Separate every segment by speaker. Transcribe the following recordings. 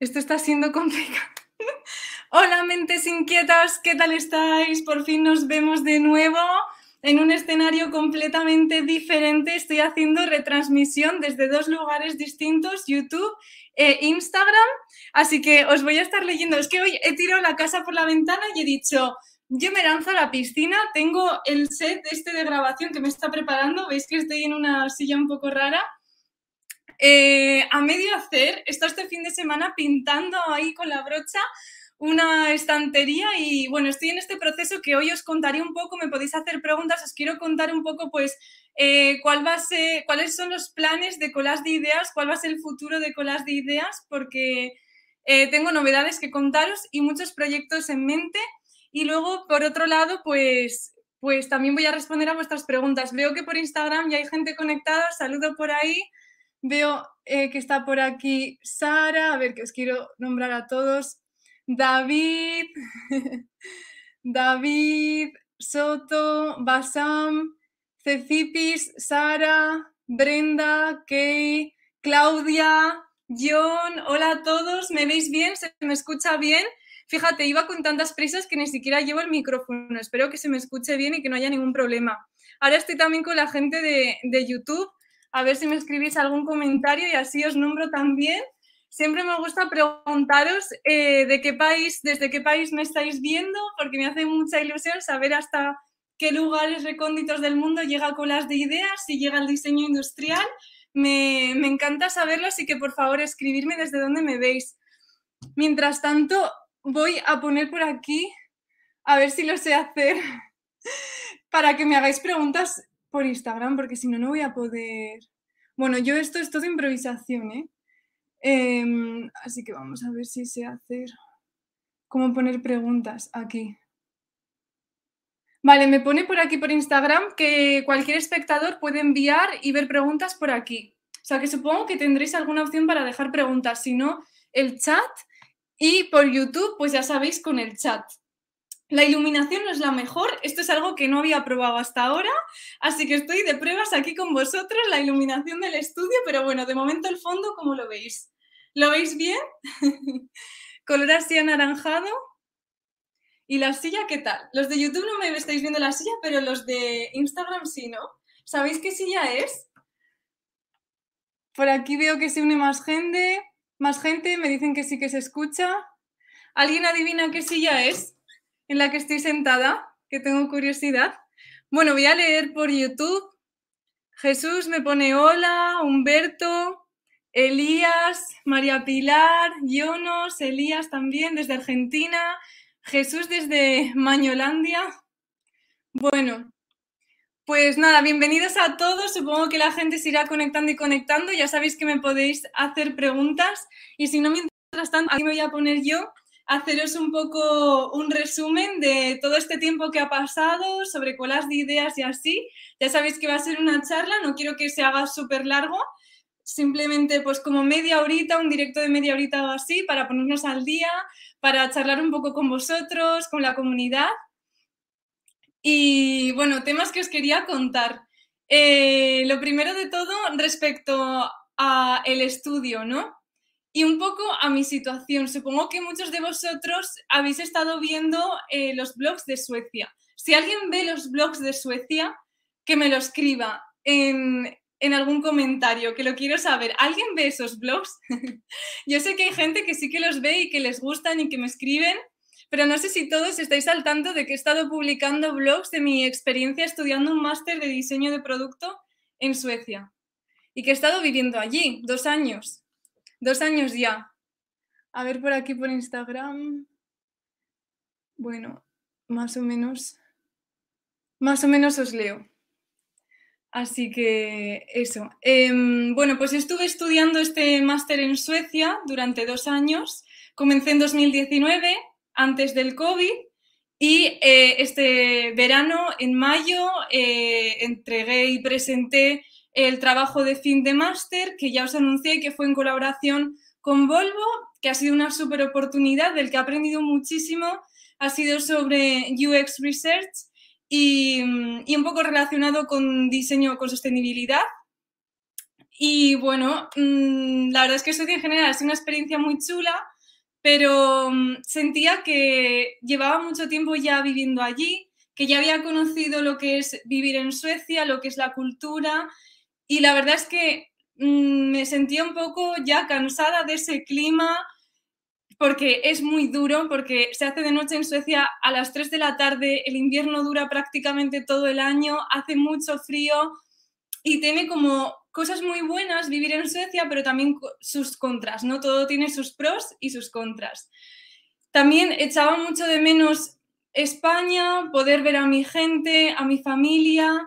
Speaker 1: Esto está siendo complicado. Hola, mentes inquietas, ¿qué tal estáis? Por fin nos vemos de nuevo en un escenario completamente diferente. Estoy haciendo retransmisión desde dos lugares distintos, YouTube e Instagram. Así que os voy a estar leyendo. Es que hoy he tirado la casa por la ventana y he dicho, yo me lanzo a la piscina, tengo el set este de grabación que me está preparando. Veis que estoy en una silla un poco rara eh, a medio hacer, está este fin de semana pintando ahí con la brocha una estantería y bueno, estoy en este proceso que hoy os contaré un poco, me podéis hacer preguntas, os quiero contar un poco pues eh, cuál va a ser, cuáles son los planes de Colas de Ideas, cuál va a ser el futuro de Colas de Ideas, porque eh, tengo novedades que contaros y muchos proyectos en mente. Y luego, por otro lado, pues, pues también voy a responder a vuestras preguntas. Veo que por Instagram ya hay gente conectada, saludo por ahí. Veo eh, que está por aquí Sara, a ver que os quiero nombrar a todos. David, David, Soto, Basam, Cecipis, Sara, Brenda, Kay, Claudia, John. Hola a todos, ¿me veis bien? ¿Se me escucha bien? Fíjate, iba con tantas prisas que ni siquiera llevo el micrófono. Espero que se me escuche bien y que no haya ningún problema. Ahora estoy también con la gente de, de YouTube a ver si me escribís algún comentario y así os nombro también. Siempre me gusta preguntaros eh, de qué país, desde qué país me estáis viendo, porque me hace mucha ilusión saber hasta qué lugares recónditos del mundo llega Colas de Ideas, si llega el diseño industrial. Me, encanta saberlo, así que por favor escribirme desde dónde me veis. Mientras tanto, voy a poner por aquí, a ver si lo sé hacer, para que me hagáis preguntas por Instagram, porque si no, no voy a poder... Bueno, yo esto es todo improvisación, ¿eh? Em, así que vamos a ver si sé hacer... ¿Cómo poner preguntas aquí? Vale, me pone por aquí por Instagram que cualquier espectador puede enviar y ver preguntas por aquí. O sea que supongo que tendréis alguna opción para dejar preguntas, si no, el chat y por YouTube, pues ya sabéis con el chat. La iluminación no es la mejor, esto es algo que no había probado hasta ahora, así que estoy de pruebas aquí con vosotros, la iluminación del estudio, pero bueno, de momento el fondo, ¿cómo lo veis? ¿Lo veis bien? Color así anaranjado. ¿Y la silla qué tal? Los de YouTube no me estáis viendo la silla, pero los de Instagram sí, ¿no? ¿Sabéis qué silla es? Por aquí veo que se une más gente, más gente, me dicen que sí que se escucha. ¿Alguien adivina qué silla es? En la que estoy sentada, que tengo curiosidad. Bueno, voy a leer por YouTube. Jesús me pone hola, Humberto, Elías, María Pilar, Yonos, Elías también desde Argentina, Jesús desde Mañolandia. Bueno, pues nada, bienvenidos a todos. Supongo que la gente se irá conectando y conectando. Ya sabéis que me podéis hacer preguntas y si no, mientras tanto, aquí me voy a poner yo haceros un poco un resumen de todo este tiempo que ha pasado, sobre colas de ideas y así. Ya sabéis que va a ser una charla, no quiero que se haga súper largo, simplemente pues como media horita, un directo de media horita o así, para ponernos al día, para charlar un poco con vosotros, con la comunidad. Y bueno, temas que os quería contar. Eh, lo primero de todo respecto a el estudio, ¿no? Y un poco a mi situación. Supongo que muchos de vosotros habéis estado viendo eh, los blogs de Suecia. Si alguien ve los blogs de Suecia, que me lo escriba en, en algún comentario, que lo quiero saber. ¿Alguien ve esos blogs? Yo sé que hay gente que sí que los ve y que les gustan y que me escriben, pero no sé si todos estáis al tanto de que he estado publicando blogs de mi experiencia estudiando un máster de diseño de producto en Suecia y que he estado viviendo allí dos años. Dos años ya. A ver por aquí por Instagram. Bueno, más o menos. Más o menos os leo. Así que eso. Em, bueno, pues estuve estudiando este máster en Suecia durante dos años. Comencé en 2019, antes del COVID, y eh, este verano, en mayo, eh, entregué y presenté el trabajo de fin de máster que ya os anuncié que fue en colaboración con Volvo, que ha sido una súper oportunidad del que he aprendido muchísimo, ha sido sobre UX Research y, un poco relacionado con diseño con sostenibilidad. Y bueno, mm, la verdad es que Suecia en general sido una experiencia muy chula, pero mm, sentía que llevaba mucho tiempo ya viviendo allí, que ya había conocido lo que es vivir en Suecia, lo que es la cultura, y la verdad es que mm, me sentía un poco ya cansada de ese clima, porque es muy duro, porque se hace de noche en Suecia a las 3 de la tarde, el invierno dura prácticamente todo el año, hace mucho frío y tiene como cosas muy buenas vivir en Suecia, pero también sus contras, ¿no? Todo tiene sus pros y sus contras. También echaba mucho de menos España, poder ver a mi gente, a mi familia,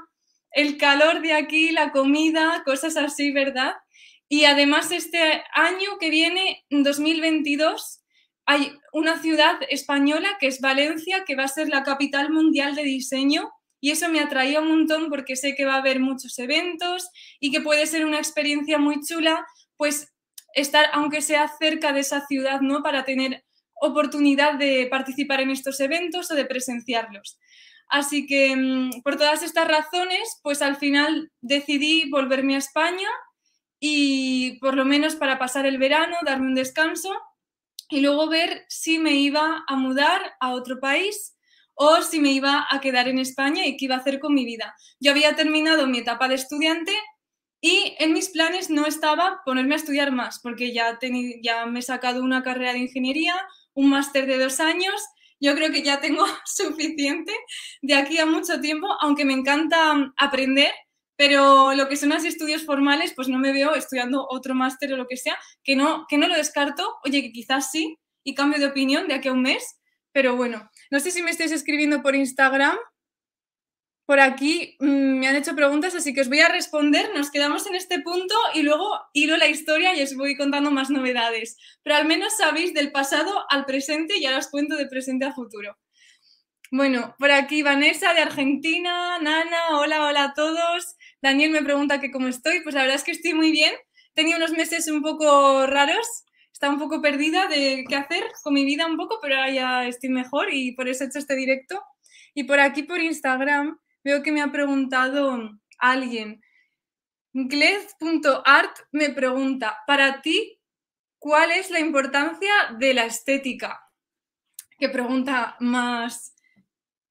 Speaker 1: el calor de aquí, la comida, cosas así, ¿verdad? Y además este año que viene, 2022, hay una ciudad española que es Valencia, que va a ser la capital mundial de diseño. Y eso me atraía un montón porque sé que va a haber muchos eventos y que puede ser una experiencia muy chula, pues estar, aunque sea cerca de esa ciudad, ¿no? Para tener oportunidad de participar en estos eventos o de presenciarlos. Así que mm, por todas estas razones, pues al final decidí volverme a España y por lo menos para pasar el verano, darme un descanso y luego ver si me iba a mudar a otro país o si me iba a quedar en España y qué iba a hacer con mi vida. Yo había terminado mi etapa de estudiante y en mis planes no estaba ponerme a estudiar más, porque ya, ya me he sacado una carrera de ingeniería, un máster de dos años, yo creo que ya tengo suficiente de aquí a mucho tiempo, aunque me encanta aprender, pero lo que son los estudios formales, pues no me veo estudiando otro máster o lo que sea, que no, que no lo descarto, oye, que quizás sí, y cambio de opinión de aquí a un mes, pero bueno, no sé si me estáis escribiendo por Instagram. Por aquí mm, me han hecho preguntas, así que os voy a responder. Nos quedamos en este punto y luego hilo la historia y os voy contando más novedades. Pero al menos sabéis del pasado al presente y ahora os cuento de presente a futuro. Bueno, por aquí Vanessa de Argentina, Nana, hola, hola a todos. Daniel me pregunta que cómo estoy. Pues la verdad es que estoy muy bien. Tenía unos meses un poco raros. Estaba un poco perdida de qué hacer con mi vida un poco, pero ahora ya estoy mejor y por eso he hecho este directo. Y por aquí, por Instagram, veo que me ha preguntado alguien. Glez.art me pregunta, para ti, ¿cuál es la importancia de la estética? Qué pregunta más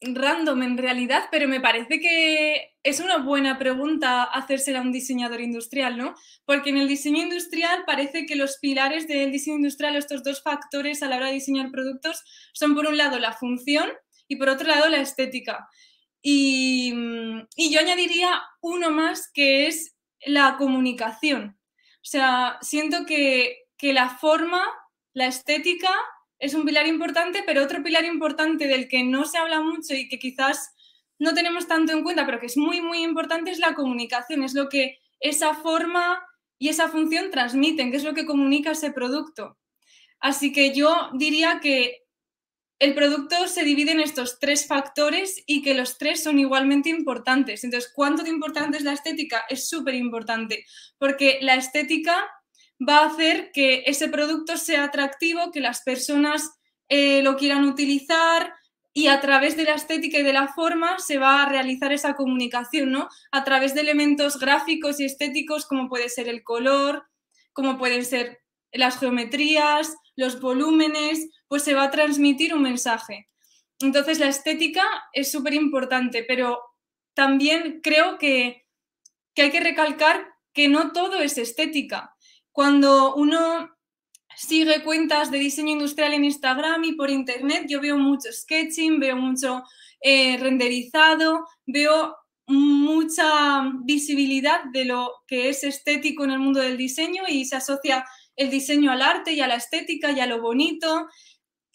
Speaker 1: random en realidad, pero me parece que es una buena pregunta hacérsela a un diseñador industrial, ¿no? Porque en el diseño industrial parece que los pilares del diseño industrial, estos dos factores a la hora de diseñar productos, son por un lado la función y por otro lado la estética. Y, y yo añadiría uno más que es la comunicación. O sea, siento que, que la forma, la estética es un pilar importante, pero otro pilar importante del que no se habla mucho y que quizás no tenemos tanto en cuenta, pero que es muy, muy importante, es la comunicación, es lo que esa forma y esa función transmiten, que es lo que comunica ese producto. Así que yo diría que el producto se divide en estos tres factores y que los tres son igualmente importantes. Entonces, ¿cuánto de importante es la estética? Es súper importante, porque la estética va a hacer que ese producto sea atractivo, que las personas eh, lo quieran utilizar y a través de la estética y de la forma se va a realizar esa comunicación, ¿no? A través de elementos gráficos y estéticos como puede ser el color, como pueden ser las geometrías, los volúmenes, pues se va a transmitir un mensaje. Entonces la estética es súper importante, pero también creo que, que hay que recalcar que no todo es estética cuando uno sigue cuentas de diseño industrial en Instagram y por internet, yo veo mucho sketching, veo mucho eh, renderizado, veo mucha visibilidad de lo que es estético en el mundo del diseño y se asocia el diseño al arte y a la estética y a lo bonito.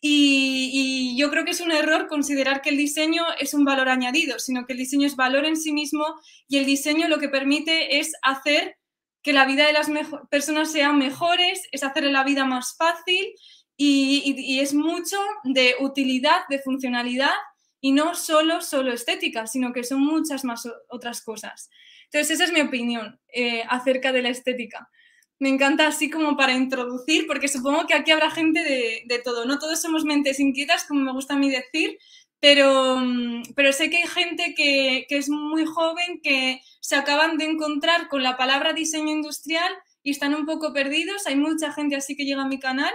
Speaker 1: Y, y, yo creo que es un error considerar que el diseño es un valor añadido, sino que el diseño es valor en sí mismo y el diseño lo que permite es hacer que la vida de las personas sean mejores, es hacerle la vida más fácil y, es mucho de utilidad, de funcionalidad y no solo, solo estética, sino que son muchas más otras cosas. Entonces, esa es mi opinión eh, acerca de la estética. Me encanta así como para introducir, porque supongo que aquí habrá gente de, todo, ¿no? Todos somos mentes inquietas, como me gusta a mí decir, pero, mm, pero sé que hay gente que, que es muy joven que se acaban de encontrar con la palabra diseño industrial y están un poco perdidos. Hay mucha gente así que llega a mi canal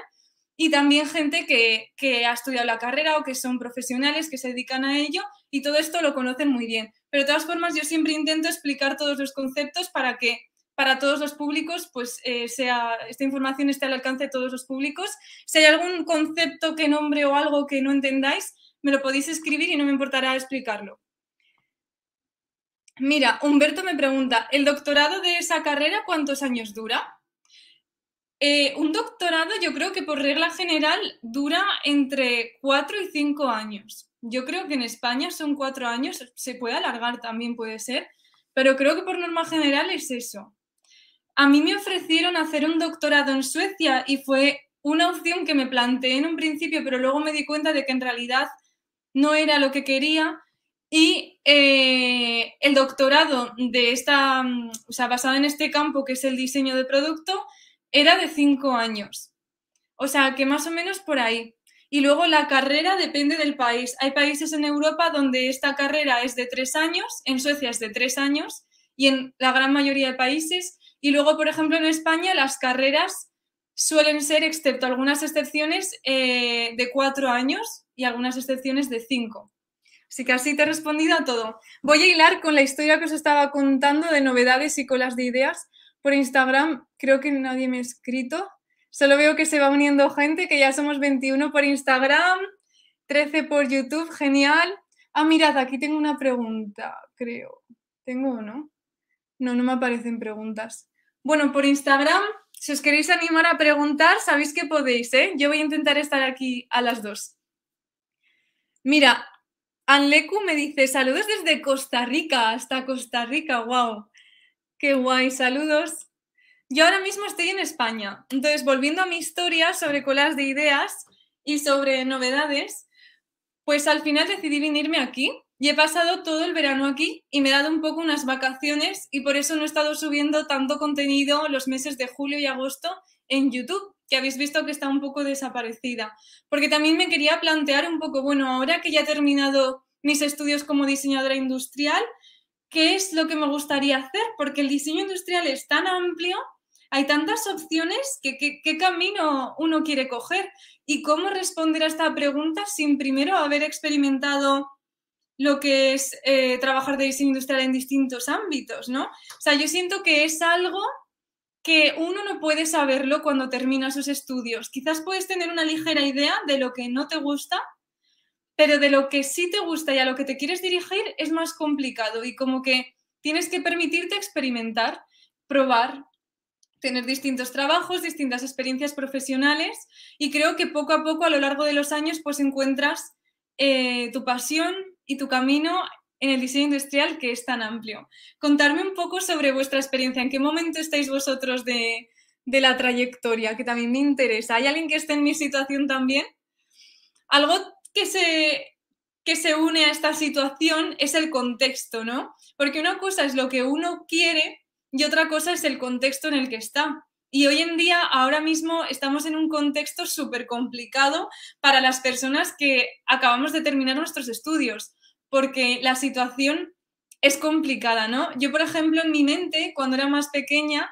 Speaker 1: y también gente que, que, ha estudiado la carrera o que son profesionales que se dedican a ello y todo esto lo conocen muy bien. Pero de todas formas yo siempre intento explicar todos los conceptos para que para todos los públicos, pues eh, sea, esta información esté al alcance de todos los públicos. Si hay algún concepto que nombre o algo que no entendáis, me lo podéis escribir y no me importará explicarlo. Mira, Humberto me pregunta, ¿el doctorado de esa carrera cuántos años dura? Eh, un doctorado yo creo que por regla general dura entre cuatro y cinco años. Yo creo que en España son cuatro años, se puede alargar también, puede ser, pero creo que por norma general es eso. A mí me ofrecieron hacer un doctorado en Suecia y fue una opción que me planteé en un principio, pero luego me di cuenta de que en realidad no era lo que quería y eh, el doctorado de esta, mm, o sea, basado en este campo que es el diseño de producto, era de cinco años. O sea, que más o menos por ahí. Y luego la carrera depende del país. Hay países en Europa donde esta carrera es de tres años, en Suecia es de tres años y en la gran mayoría de países. Y luego, por ejemplo, en España las carreras suelen ser, excepto algunas excepciones, eh, de cuatro años y algunas excepciones de cinco. Así que así te he respondido a todo. Voy a hilar con la historia que os estaba contando de novedades y colas de ideas por Instagram. Creo que nadie me ha escrito. Solo veo que se va uniendo gente, que ya somos 21 por Instagram, 13 por YouTube. Genial. Ah, mirad, aquí tengo una pregunta, creo. ¿Tengo o no? No, no me aparecen preguntas. Bueno, por Instagram, si os queréis animar a preguntar, sabéis que podéis, ¿eh? Yo voy a intentar estar aquí a las dos. Mira, Anleku me dice, saludos desde Costa Rica, hasta Costa Rica, wow. Qué guay, saludos. Yo ahora mismo estoy en España, entonces volviendo a mi historia sobre colas de ideas y sobre novedades, pues al final decidí venirme aquí y he pasado todo el verano aquí y me he dado un poco unas vacaciones y por eso no he estado subiendo tanto contenido los meses de julio y agosto en YouTube, que habéis visto que está un poco desaparecida. Porque también me quería plantear un poco, bueno, ahora que ya he terminado mis estudios como diseñadora industrial, ¿qué es lo que me gustaría hacer? Porque el diseño industrial es tan amplio, hay tantas opciones, que, ¿qué camino uno quiere coger? ¿Y cómo responder a esta pregunta sin primero haber experimentado lo que es eh, trabajar de diseño industrial en distintos ámbitos, ¿no? O sea, yo siento que es algo que uno no puede saberlo cuando termina sus estudios. Quizás puedes tener una ligera idea de lo que no te gusta, pero de lo que sí te gusta y a lo que te quieres dirigir es más complicado y como que tienes que permitirte experimentar, probar, tener distintos trabajos, distintas experiencias profesionales y creo que poco a poco a lo largo de los años pues encuentras eh, tu pasión y tu camino en el diseño industrial que es tan amplio. Contarme un poco sobre vuestra experiencia, en qué momento estáis vosotros de, la trayectoria, que también me interesa. ¿Hay alguien que esté en mi situación también? Algo que se, que se une a esta situación es el contexto, ¿no? Porque una cosa es lo que uno quiere y otra cosa es el contexto en el que está. Y hoy en día, ahora mismo, estamos en un contexto súper complicado para las personas que acabamos de terminar nuestros estudios porque la situación es complicada, ¿no? Yo, por ejemplo, en mi mente, cuando era más pequeña,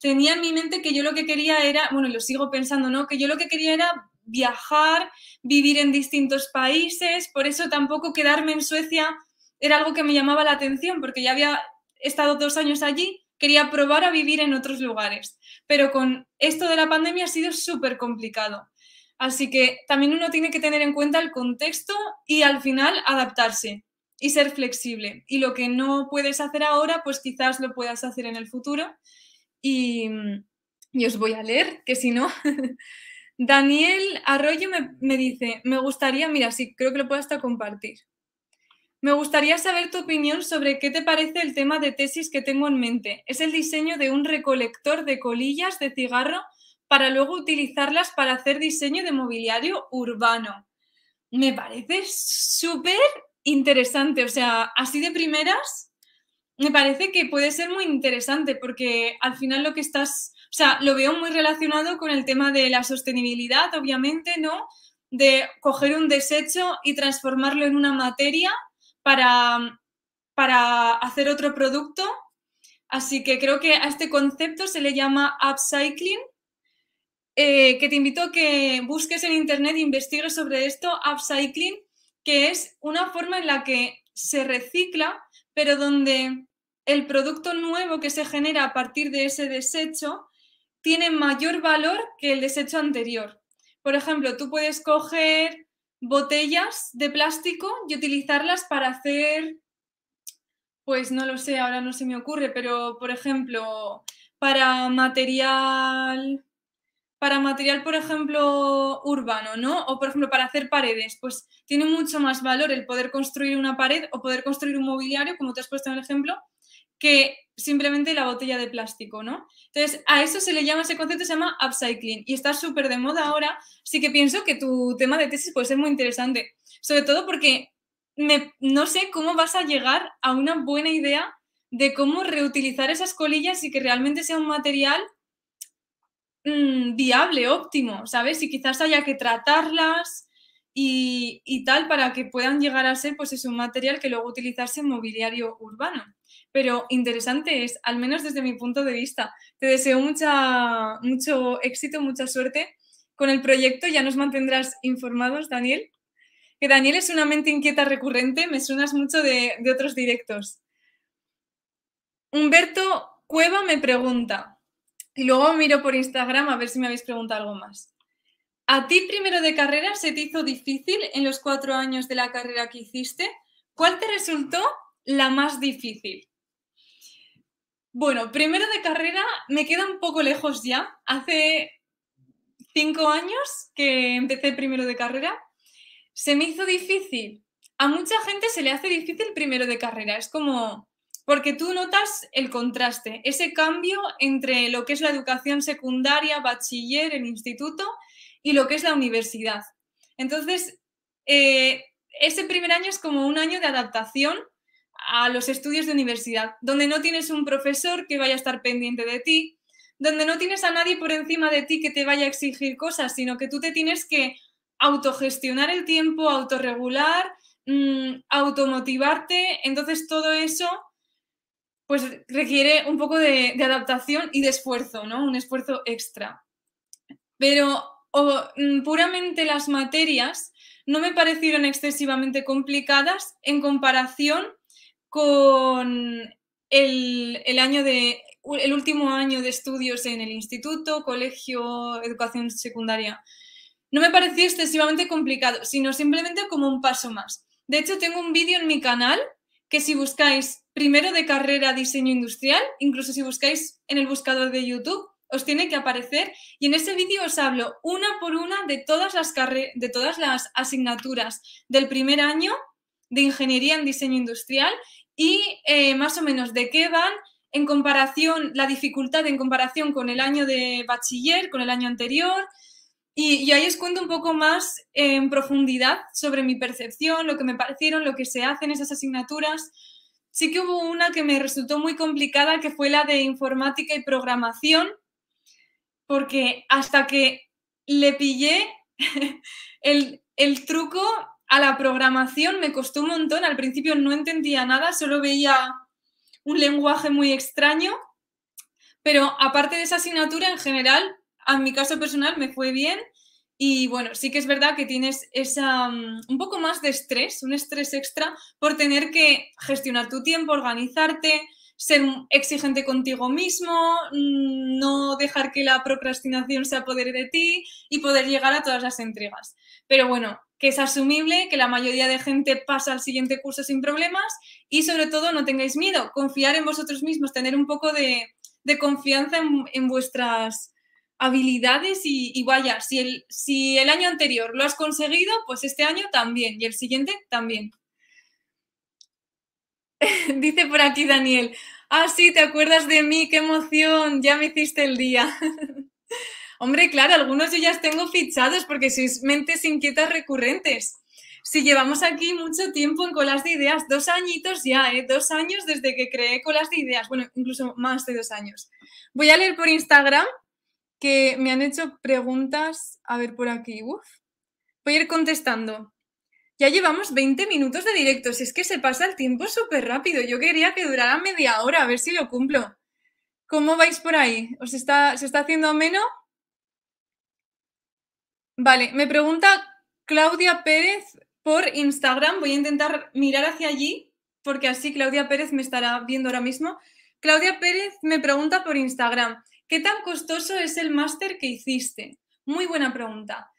Speaker 1: tenía en mi mente que yo lo que quería era, bueno, lo sigo pensando, ¿no? Que yo lo que quería era viajar, vivir en distintos países, por eso tampoco quedarme en Suecia era algo que me llamaba la atención, porque ya había estado dos años allí, quería probar a vivir en otros lugares. Pero con esto de la pandemia ha sido súper complicado. Así que también uno tiene que tener en cuenta el contexto y al final adaptarse y ser flexible. Y lo que no puedes hacer ahora, pues quizás lo puedas hacer en el futuro. Y, os voy a leer, que si no... Daniel Arroyo me, me, dice, me gustaría, mira, sí, creo que lo puedo hasta compartir. Me gustaría saber tu opinión sobre qué te parece el tema de tesis que tengo en mente. Es el diseño de un recolector de colillas de cigarro para luego utilizarlas para hacer diseño de mobiliario urbano. Me parece súper interesante, o sea, así de primeras, me parece que puede ser muy interesante porque al final lo que estás, o sea, lo veo muy relacionado con el tema de la sostenibilidad, obviamente, ¿no? de coger un desecho y transformarlo en una materia para, para hacer otro producto. Así que creo que a este concepto se le llama upcycling, eh, que te invito a que busques en internet e investigues sobre esto, upcycling, que es una forma en la que se recicla, pero donde el producto nuevo que se genera a partir de ese desecho tiene mayor valor que el desecho anterior. Por ejemplo, tú puedes coger botellas de plástico y utilizarlas para hacer, pues no lo sé, ahora no se me ocurre, pero por ejemplo, para material, para material, por ejemplo, urbano, ¿no? O por ejemplo, para hacer paredes, pues tiene mucho más valor el poder construir una pared o poder construir un mobiliario, como te has puesto en el ejemplo, que simplemente la botella de plástico, ¿no? Entonces, a eso se le llama, ese concepto se llama upcycling y está súper de moda ahora, sí que pienso que tu tema de tesis puede ser muy interesante, sobre todo porque no sé cómo vas a llegar a una buena idea de cómo reutilizar esas colillas y que realmente sea un material mm, viable, óptimo, ¿sabes? Y quizás haya que tratarlas y, tal para que puedan llegar a ser, pues es un material que luego utilizarse en mobiliario urbano pero interesante es, al menos desde mi punto de vista. Te deseo mucha, mucho éxito, mucha suerte con el proyecto. Ya nos mantendrás informados, Daniel. Que Daniel es una mente inquieta recurrente, me suenas mucho de otros directos. Humberto Cueva me pregunta, y luego miro por Instagram a ver si me habéis preguntado algo más. ¿A ti primero de carrera se te hizo difícil en los cuatro años de la carrera que hiciste? ¿Cuál te resultó la más difícil? Bueno, primero de carrera me queda un poco lejos ya. Hace cinco años que empecé primero de carrera. Se me hizo difícil. A mucha gente se le hace difícil primero de carrera. Es como, porque tú notas el contraste, ese cambio entre lo que es la educación secundaria, bachiller, el instituto y lo que es la universidad. Entonces, eh, ese primer año es como un año de adaptación a los estudios de universidad, donde no tienes un profesor que vaya a estar pendiente de ti, donde no tienes a nadie por encima de ti que te vaya a exigir cosas, sino que tú te tienes que autogestionar el tiempo, autorregular, mmm, automotivarte. Entonces todo eso pues requiere un poco de, adaptación y de esfuerzo, ¿no? Un esfuerzo extra. Pero mm, puramente las materias no me parecieron excesivamente complicadas en comparación con el, año de, el último año de estudios en el instituto, colegio, educación secundaria. No me pareció excesivamente complicado, sino simplemente como un paso más. De hecho, tengo un vídeo en mi canal que si buscáis primero de carrera diseño industrial, incluso si buscáis en el buscador de YouTube, os tiene que aparecer y en ese vídeo os hablo una por una de todas las de todas las asignaturas del primer año de ingeniería en diseño industrial y eh, más o menos de qué van en comparación, la dificultad en comparación con el año de bachiller, con el año anterior. Y, ahí os cuento un poco más en profundidad sobre mi percepción, lo que me parecieron, lo que se hace en esas asignaturas. Sí que hubo una que me resultó muy complicada, que fue la de informática y programación, porque hasta que le pillé el, el truco a la programación me costó un montón. Al principio no entendía nada, solo veía un lenguaje muy extraño. Pero aparte de esa asignatura, en general, a mi caso personal me fue bien. Y bueno, sí que es verdad que tienes esa, mm, un poco más de estrés, un estrés extra por tener que gestionar tu tiempo, organizarte, ser exigente contigo mismo, mm, no dejar que la procrastinación se apodere de ti y poder llegar a todas las entregas. Pero bueno, que es asumible, que la mayoría de gente pasa al siguiente curso sin problemas y sobre todo no tengáis miedo, confiar en vosotros mismos, tener un poco de, confianza en, vuestras habilidades y, vaya, si el, si el año anterior lo has conseguido, pues este año también y el siguiente también. Dice por aquí Daniel, ah, sí, te acuerdas de mí, qué emoción, ya me hiciste el día. Hombre, claro, algunos yo ya tengo fichados porque sois mentes inquietas recurrentes. Si llevamos aquí mucho tiempo en colas de ideas, dos añitos ya, ¿eh? dos años desde que creé colas de ideas, bueno, incluso más de dos años. Voy a leer por Instagram que me han hecho preguntas, a ver por aquí, voy a ir contestando. Ya llevamos 20 minutos de directo, si es que se pasa el tiempo súper rápido. Yo quería que durara media hora, a ver si lo cumplo. ¿Cómo vais por ahí? ¿Os está, ¿Se está haciendo ameno? Vale, me pregunta Claudia Pérez por Instagram. Voy a intentar mirar hacia allí, porque así Claudia Pérez me estará viendo ahora mismo. Claudia Pérez me pregunta por Instagram, ¿qué tan costoso es el máster que hiciste? Muy buena pregunta.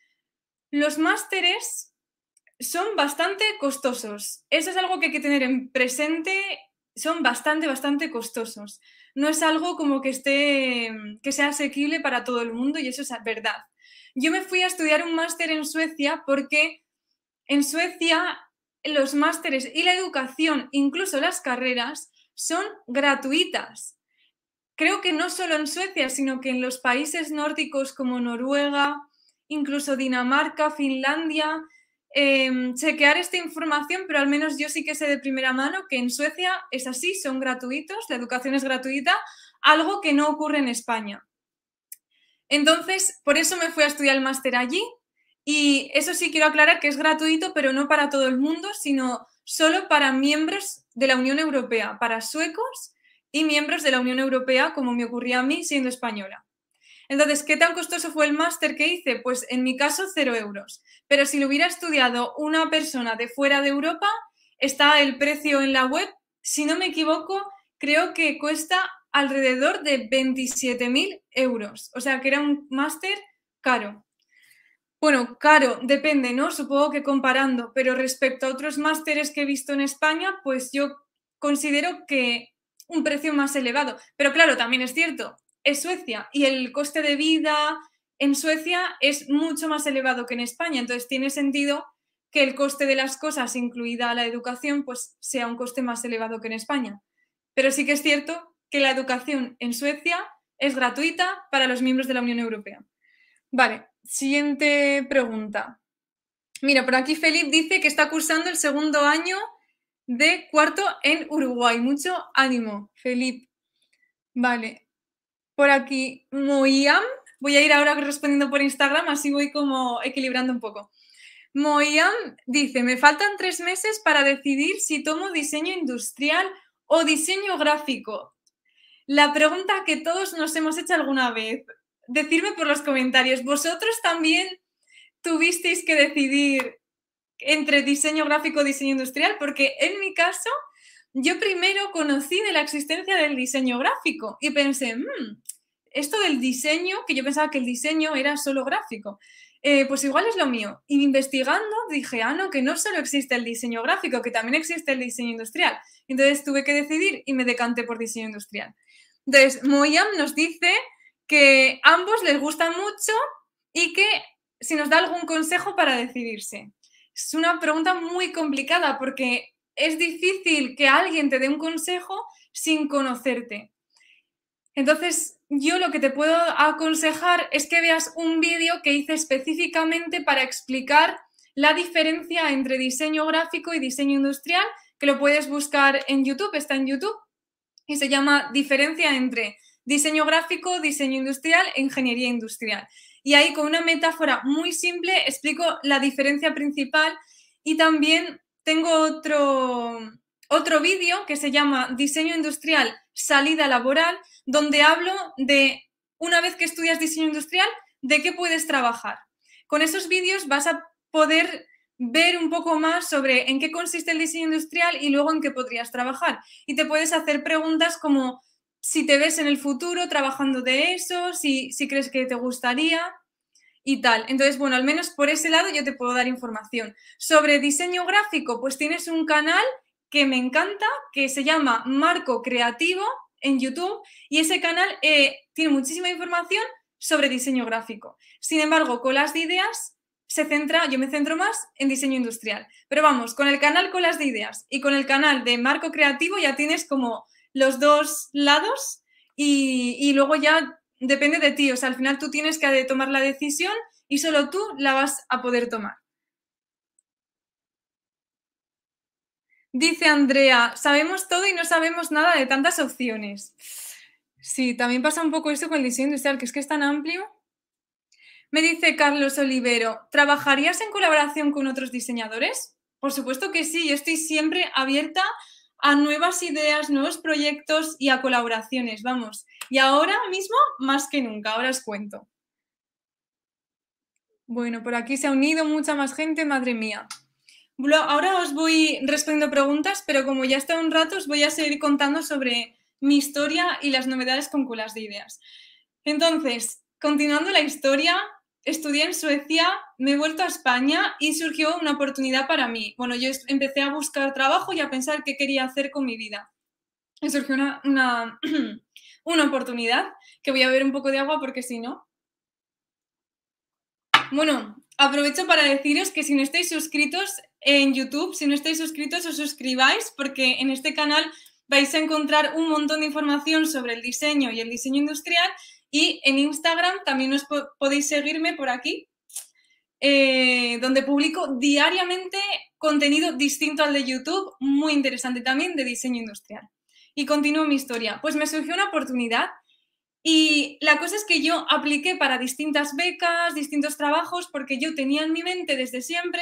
Speaker 1: Los másteres son bastante costosos. Eso es algo que hay que tener en presente. Son bastante, bastante costosos. No es algo como que esté, que sea asequible para todo el mundo y eso es verdad. Yo me fui a estudiar un máster en Suecia porque en Suecia los másteres y la educación, incluso las carreras, son gratuitas. Creo que no solo en Suecia, sino que en los países nórdicos como Noruega, incluso Dinamarca, Finlandia, eh, chequear esta información, pero al menos yo sí que sé de primera mano que en Suecia es así, son gratuitos, la educación es gratuita, algo que no ocurre en España. Entonces, por eso me fui a estudiar el máster allí y eso sí quiero aclarar que es gratuito, pero no para todo el mundo, sino solo para miembros de la Unión Europea, para suecos y miembros de la Unión Europea, como me ocurría a mí siendo española. Entonces, ¿qué tan costoso fue el máster que hice? Pues en mi caso, cero euros. Pero si lo hubiera estudiado una persona de fuera de Europa, está el precio en la web. Si no me equivoco, creo que cuesta alrededor de 27.000 euros. O sea, que era un máster caro. Bueno, caro, depende, ¿no? Supongo que comparando, pero respecto a otros másteres que he visto en España, pues yo considero que un precio más elevado. Pero claro, también es cierto, es Suecia y el coste de vida en Suecia es mucho más elevado que en España, entonces tiene sentido que el coste de las cosas, incluida la educación, pues sea un coste más elevado que en España. Pero sí que es cierto que la educación en Suecia es gratuita para los miembros de la Unión Europea. Vale, siguiente pregunta. Mira, por aquí Felipe dice que está cursando el segundo año de cuarto en Uruguay. Mucho ánimo, Felipe. Vale, por aquí, Moiam, voy a ir ahora respondiendo por Instagram, así voy como equilibrando un poco. Moiam dice, me faltan tres meses para decidir si tomo diseño industrial o diseño gráfico. La pregunta que todos nos hemos hecho alguna vez, decirme por los comentarios, ¿vosotros también tuvisteis que decidir entre diseño gráfico o diseño industrial? Porque en mi caso, yo primero conocí de la existencia del diseño gráfico y pensé, mmm, esto del diseño, que yo pensaba que el diseño era solo gráfico, eh, pues igual es lo mío. Y investigando dije, ah, no, que no solo existe el diseño gráfico, que también existe el diseño industrial. Entonces tuve que decidir y me decanté por diseño industrial. Entonces, Moyam nos dice que ambos les gustan mucho y que si nos da algún consejo para decidirse. Es una pregunta muy complicada porque es difícil que alguien te dé un consejo sin conocerte. Entonces, yo lo que te puedo aconsejar es que veas un vídeo que hice específicamente para explicar la diferencia entre diseño gráfico y diseño industrial, que lo puedes buscar en YouTube, está en YouTube, y se llama Diferencia entre diseño gráfico, diseño industrial e ingeniería industrial. Y ahí con una metáfora muy simple explico la diferencia principal y también tengo otro, otro vídeo que se llama Diseño Industrial, Salida Laboral, donde hablo de, una vez que estudias diseño industrial, de qué puedes trabajar. Con esos vídeos vas a poder ver un poco más sobre en qué consiste el diseño industrial y luego en qué podrías trabajar. Y te puedes hacer preguntas como si te ves en el futuro trabajando de eso, si, si crees que te gustaría y tal. Entonces, bueno, al menos por ese lado yo te puedo dar información. Sobre diseño gráfico, pues tienes un canal que me encanta, que se llama Marco Creativo en YouTube y ese canal eh, tiene muchísima información sobre diseño gráfico. Sin embargo, con las de ideas se centra, yo me centro más en diseño industrial. Pero vamos, con el canal con las de ideas y con el canal de Marco Creativo ya tienes como los dos lados y, y luego ya depende de ti. O sea, al final tú tienes que tomar la decisión y solo tú la vas a poder tomar. Dice Andrea, sabemos todo y no sabemos nada de tantas opciones. Sí, también pasa un poco eso con el diseño industrial, que es que es tan amplio. Me dice Carlos Olivero, ¿trabajarías en colaboración con otros diseñadores? Por supuesto que sí, yo estoy siempre abierta a nuevas ideas, nuevos proyectos y a colaboraciones, vamos. Y ahora mismo, más que nunca, ahora os cuento. Bueno, por aquí se ha unido mucha más gente, madre mía. Ahora os voy respondiendo preguntas, pero como ya está un rato, os voy a seguir contando sobre mi historia y las novedades con culas de ideas. Entonces, continuando la historia, estudié en Suecia, me he vuelto a España y surgió una oportunidad para mí. Bueno, yo empecé a buscar trabajo y a pensar qué quería hacer con mi vida. Y surgió una, una, una oportunidad, que voy a beber un poco de agua porque si no... Bueno, aprovecho para deciros que si no estáis suscritos en YouTube, si no estáis suscritos, os suscribáis porque en este canal vais a encontrar un montón de información sobre el diseño y el diseño industrial y en Instagram también os podéis seguirme por aquí, eh, donde publico diariamente contenido distinto al de YouTube, muy interesante también de diseño industrial. Y continúo mi historia. Pues me surgió una oportunidad y la cosa es que yo apliqué para distintas becas, distintos trabajos, porque yo tenía en mi mente desde siempre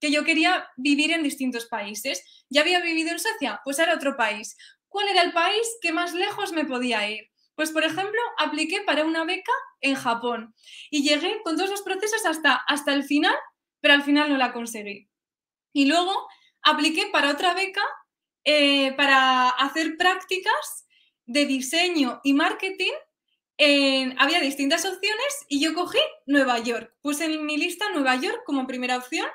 Speaker 1: que yo quería vivir en distintos países. Ya había vivido en Suecia, pues era otro país. ¿Cuál era el país que más lejos me podía ir? Pues, por ejemplo, apliqué para una beca en Japón y llegué con todos los procesos hasta, hasta el final, pero al final no la conseguí. Y luego apliqué para otra beca eh, para hacer prácticas de diseño y marketing. había distintas opciones y yo cogí Nueva York. Puse en mi lista Nueva York como primera opción,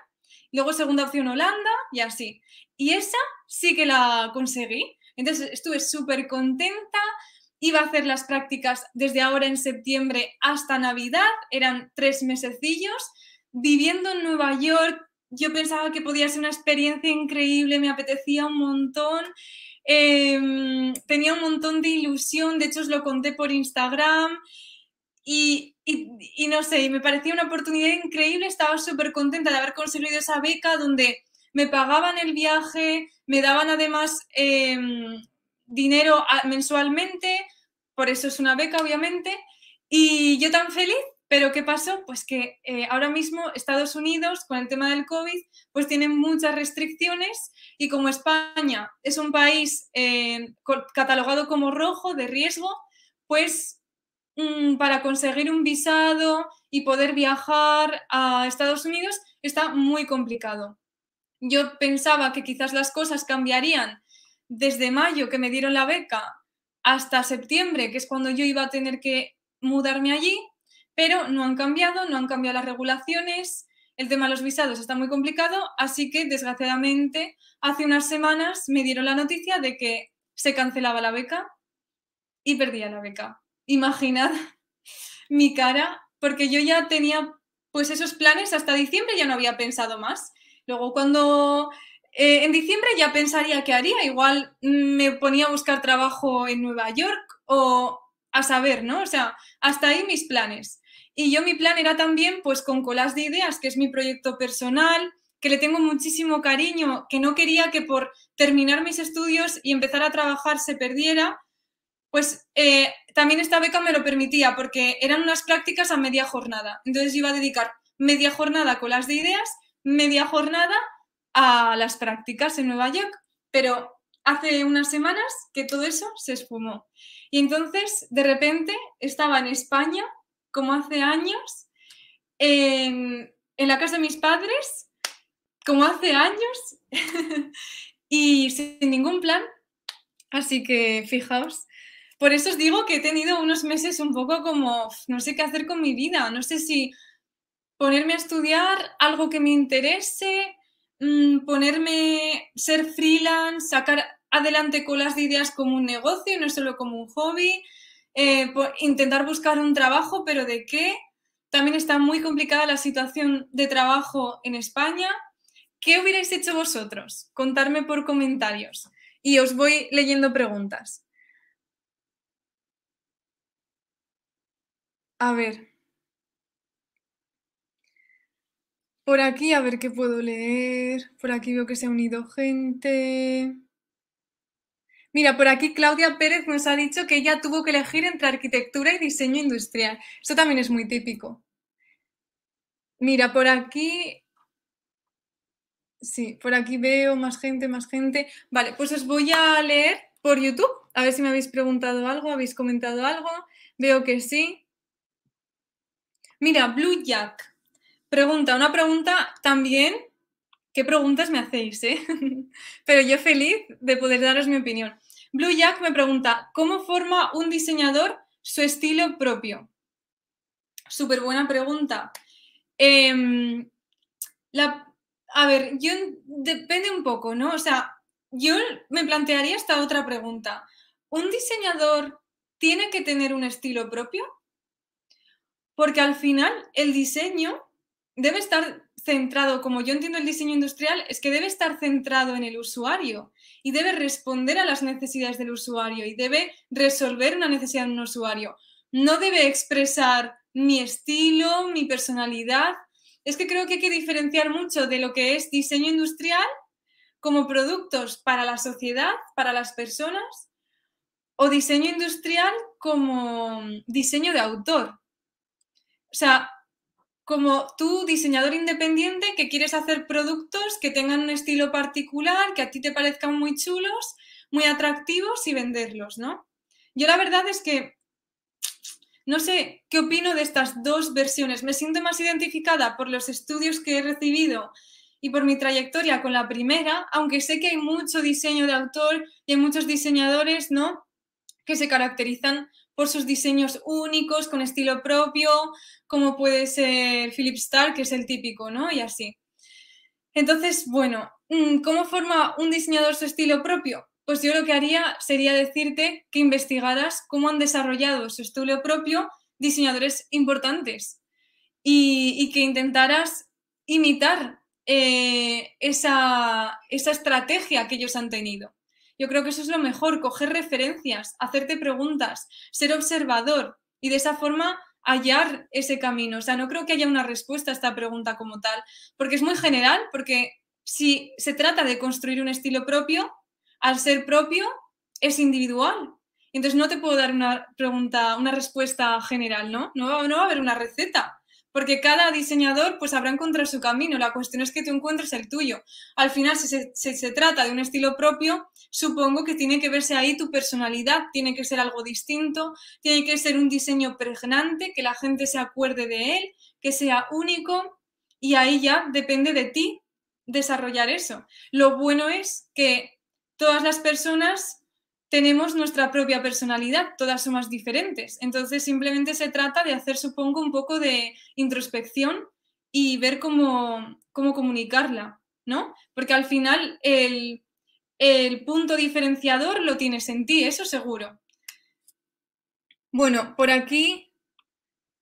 Speaker 1: luego segunda opción Holanda y así. Y esa sí que la conseguí. Entonces estuve súper contenta, Iba a hacer las prácticas desde ahora en septiembre hasta Navidad, eran tres mesecillos, viviendo en Nueva York. Yo pensaba que podía ser una experiencia increíble, me apetecía un montón, em, tenía un montón de ilusión, de hecho os lo conté por Instagram y, y, no sé, me parecía una oportunidad increíble, estaba súper contenta de haber conseguido esa beca donde me pagaban el viaje, me daban además em, dinero mensualmente, por eso es una beca, obviamente. Y yo tan feliz, pero ¿qué pasó? Pues que eh, ahora mismo Estados Unidos, con el tema del COVID, pues tiene muchas restricciones y como España es un país eh, catalogado como rojo, de riesgo, pues mm, para conseguir un visado y poder viajar a Estados Unidos está muy complicado. Yo pensaba que quizás las cosas cambiarían desde mayo que me dieron la beca hasta septiembre, que es cuando yo iba a tener que mudarme allí, pero no han cambiado, no han cambiado las regulaciones, el tema de los visados está muy complicado, así que desgraciadamente hace unas semanas me dieron la noticia de que se cancelaba la beca y perdía la beca. Imaginad mi cara, porque yo ya tenía pues esos planes hasta diciembre, ya no había pensado más. Luego cuando eh, en diciembre ya pensaría qué haría. Igual me ponía a buscar trabajo en Nueva York o a saber, ¿no? O sea, hasta ahí mis planes. Y yo mi plan era también, pues con Colas de Ideas, que es mi proyecto personal, que le tengo muchísimo cariño, que no quería que por terminar mis estudios y empezar a trabajar se perdiera, pues eh, también esta beca me lo permitía, porque eran unas prácticas a media jornada. Entonces iba a dedicar media jornada a Colas de Ideas, media jornada a las prácticas en Nueva York, pero hace unas semanas que todo eso se esfumó. Y entonces, de repente, estaba en España, como hace años, en, la casa de mis padres, como hace años, y sin ningún plan. Así que fijaos. Por eso os digo que he tenido unos meses un poco como, no sé qué hacer con mi vida, no sé si ponerme a estudiar algo que me interese, Mm, ponerme, ser freelance, sacar adelante colas de ideas como un negocio no solo como un hobby, eh, intentar buscar un trabajo, pero ¿de qué? También está muy complicada la situación de trabajo en España. ¿Qué hubierais hecho vosotros? Contarme por comentarios y os voy leyendo preguntas. A ver. Por aquí, a ver qué puedo leer. Por aquí veo que se ha unido gente. Mira, por aquí Claudia Pérez nos ha dicho que ella tuvo que elegir entre arquitectura y diseño industrial. Eso también es muy típico. Mira, por aquí. Sí, por aquí veo más gente, más gente. Vale, pues os voy a leer por YouTube, a ver si me habéis preguntado algo, habéis comentado algo. Veo que sí. Mira, Blue Jack pregunta, una pregunta también. ¿Qué preguntas me hacéis, eh? Pero yo feliz de poder daros mi opinión. Blue Jack me pregunta, ¿cómo forma un diseñador su estilo propio? Súper buena pregunta. Em, a ver, yo depende un poco, ¿no? O sea, yo me plantearía esta otra pregunta. ¿Un diseñador tiene que tener un estilo propio? Porque al final el diseño debe estar centrado, como yo entiendo el diseño industrial, es que debe estar centrado en el usuario y debe responder a las necesidades del usuario y debe resolver una necesidad de un usuario. No debe expresar mi estilo, mi personalidad. Es que creo que hay que diferenciar mucho de lo que es diseño industrial como productos para la sociedad, para las personas, o diseño industrial como diseño de autor. O sea, como tú, diseñador independiente, que quieres hacer productos que tengan un estilo particular, que a ti te parezcan muy chulos, muy atractivos y venderlos, ¿no? Yo la verdad es que no sé qué opino de estas dos versiones. Me siento más identificada por los estudios que he recibido y por mi trayectoria con la primera, aunque sé que hay mucho diseño de autor y hay muchos diseñadores, ¿no? Que se caracterizan por sus diseños únicos, con estilo propio, como puede ser Philip Stark, que es el típico, ¿no? Y así. Entonces, bueno, mm, ¿cómo forma un diseñador su estilo propio? pues yo lo que haría sería decirte que investigaras cómo han desarrollado su estilo propio diseñadores importantes y, que intentaras imitar eh, esa, esa estrategia que ellos han tenido. Yo creo que eso es lo mejor, coger referencias, hacerte preguntas, ser observador y de esa forma hallar ese camino. O sea, no creo que haya una respuesta a esta pregunta como tal, porque es muy general, porque si se trata de construir un estilo propio, al ser propio, es individual. Entonces no te puedo dar una pregunta, una respuesta general, ¿no? No, va a haber una receta, porque cada diseñador pues habrá encontrado su camino. La cuestión es que tú encuentres el tuyo. Al final, si se, si se trata de un estilo propio, supongo que tiene que verse ahí tu personalidad, tiene que ser algo distinto, tiene que ser un diseño pregnante, que la gente se acuerde de él, que sea único, y ahí ya depende de ti desarrollar eso. Lo bueno es que todas las personas tenemos nuestra propia personalidad, todas somos diferentes. Entonces simplemente se trata de hacer, supongo, un poco de introspección y ver cómo, cómo comunicarla, ¿no? Porque al final el, el punto diferenciador lo tienes en ti, eso seguro. Bueno, por aquí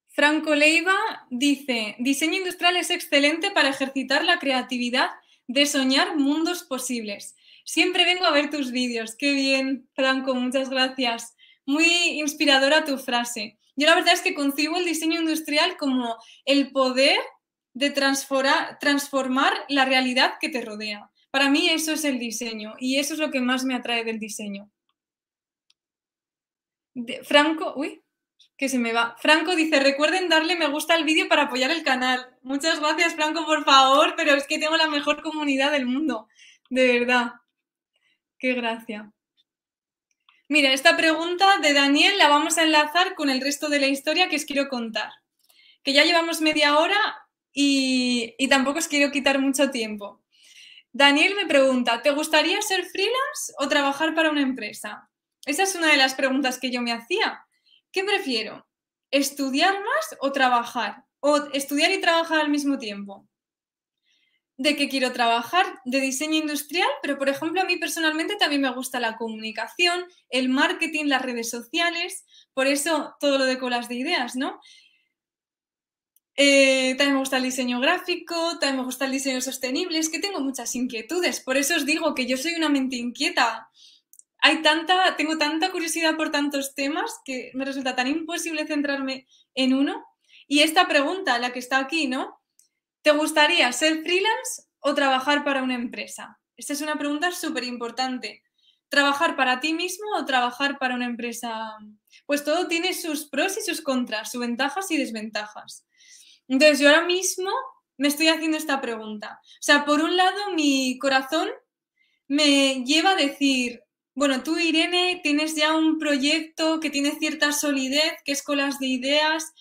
Speaker 1: Franco Leiva dice, diseño industrial es excelente para ejercitar la creatividad de soñar mundos posibles. Siempre vengo a ver tus vídeos. Qué bien, Franco, muchas gracias. Muy inspiradora tu frase. Yo la verdad es que concibo el diseño industrial como el poder de transformar la realidad que te rodea. Para mí eso es el diseño y eso es lo que más me atrae del diseño. Franco, uy, que se me va. Franco dice, recuerden darle me gusta al vídeo para apoyar el canal. Muchas gracias, Franco, por favor, pero es que tengo la mejor comunidad del mundo, de verdad. Qué gracia. Mira, esta pregunta de Daniel la vamos a enlazar con el resto de la historia que os quiero contar. Que ya llevamos media hora y, tampoco os quiero quitar mucho tiempo. Daniel me pregunta, ¿te gustaría ser freelance o trabajar para una empresa? Esa es una de las preguntas que yo me hacía. ¿Qué prefiero? ¿Estudiar más o trabajar? ¿O estudiar y trabajar al mismo tiempo? De que quiero trabajar de diseño industrial, pero por ejemplo a mí personalmente también me gusta la comunicación, el marketing, las redes sociales, por eso todo lo de colas de ideas, ¿no? Eh, también me gusta el diseño gráfico, también me gusta el diseño sostenible, es que tengo muchas inquietudes, por eso os digo que yo soy una mente inquieta. Hay tanta, tengo tanta curiosidad por tantos temas que me resulta tan imposible centrarme en uno. Y esta pregunta, la que está aquí, ¿no? ¿Te gustaría ser freelance o trabajar para una empresa? Esta es una pregunta súper importante. ¿Trabajar para ti mismo o trabajar para una empresa? Pues todo tiene sus pros y sus contras, sus ventajas y desventajas. Entonces, yo ahora mismo me estoy haciendo esta pregunta. O sea, por un lado, mi corazón me lleva a decir, bueno, tú, Irene, tienes ya un proyecto que tiene cierta solidez, que es Colas de Ideas,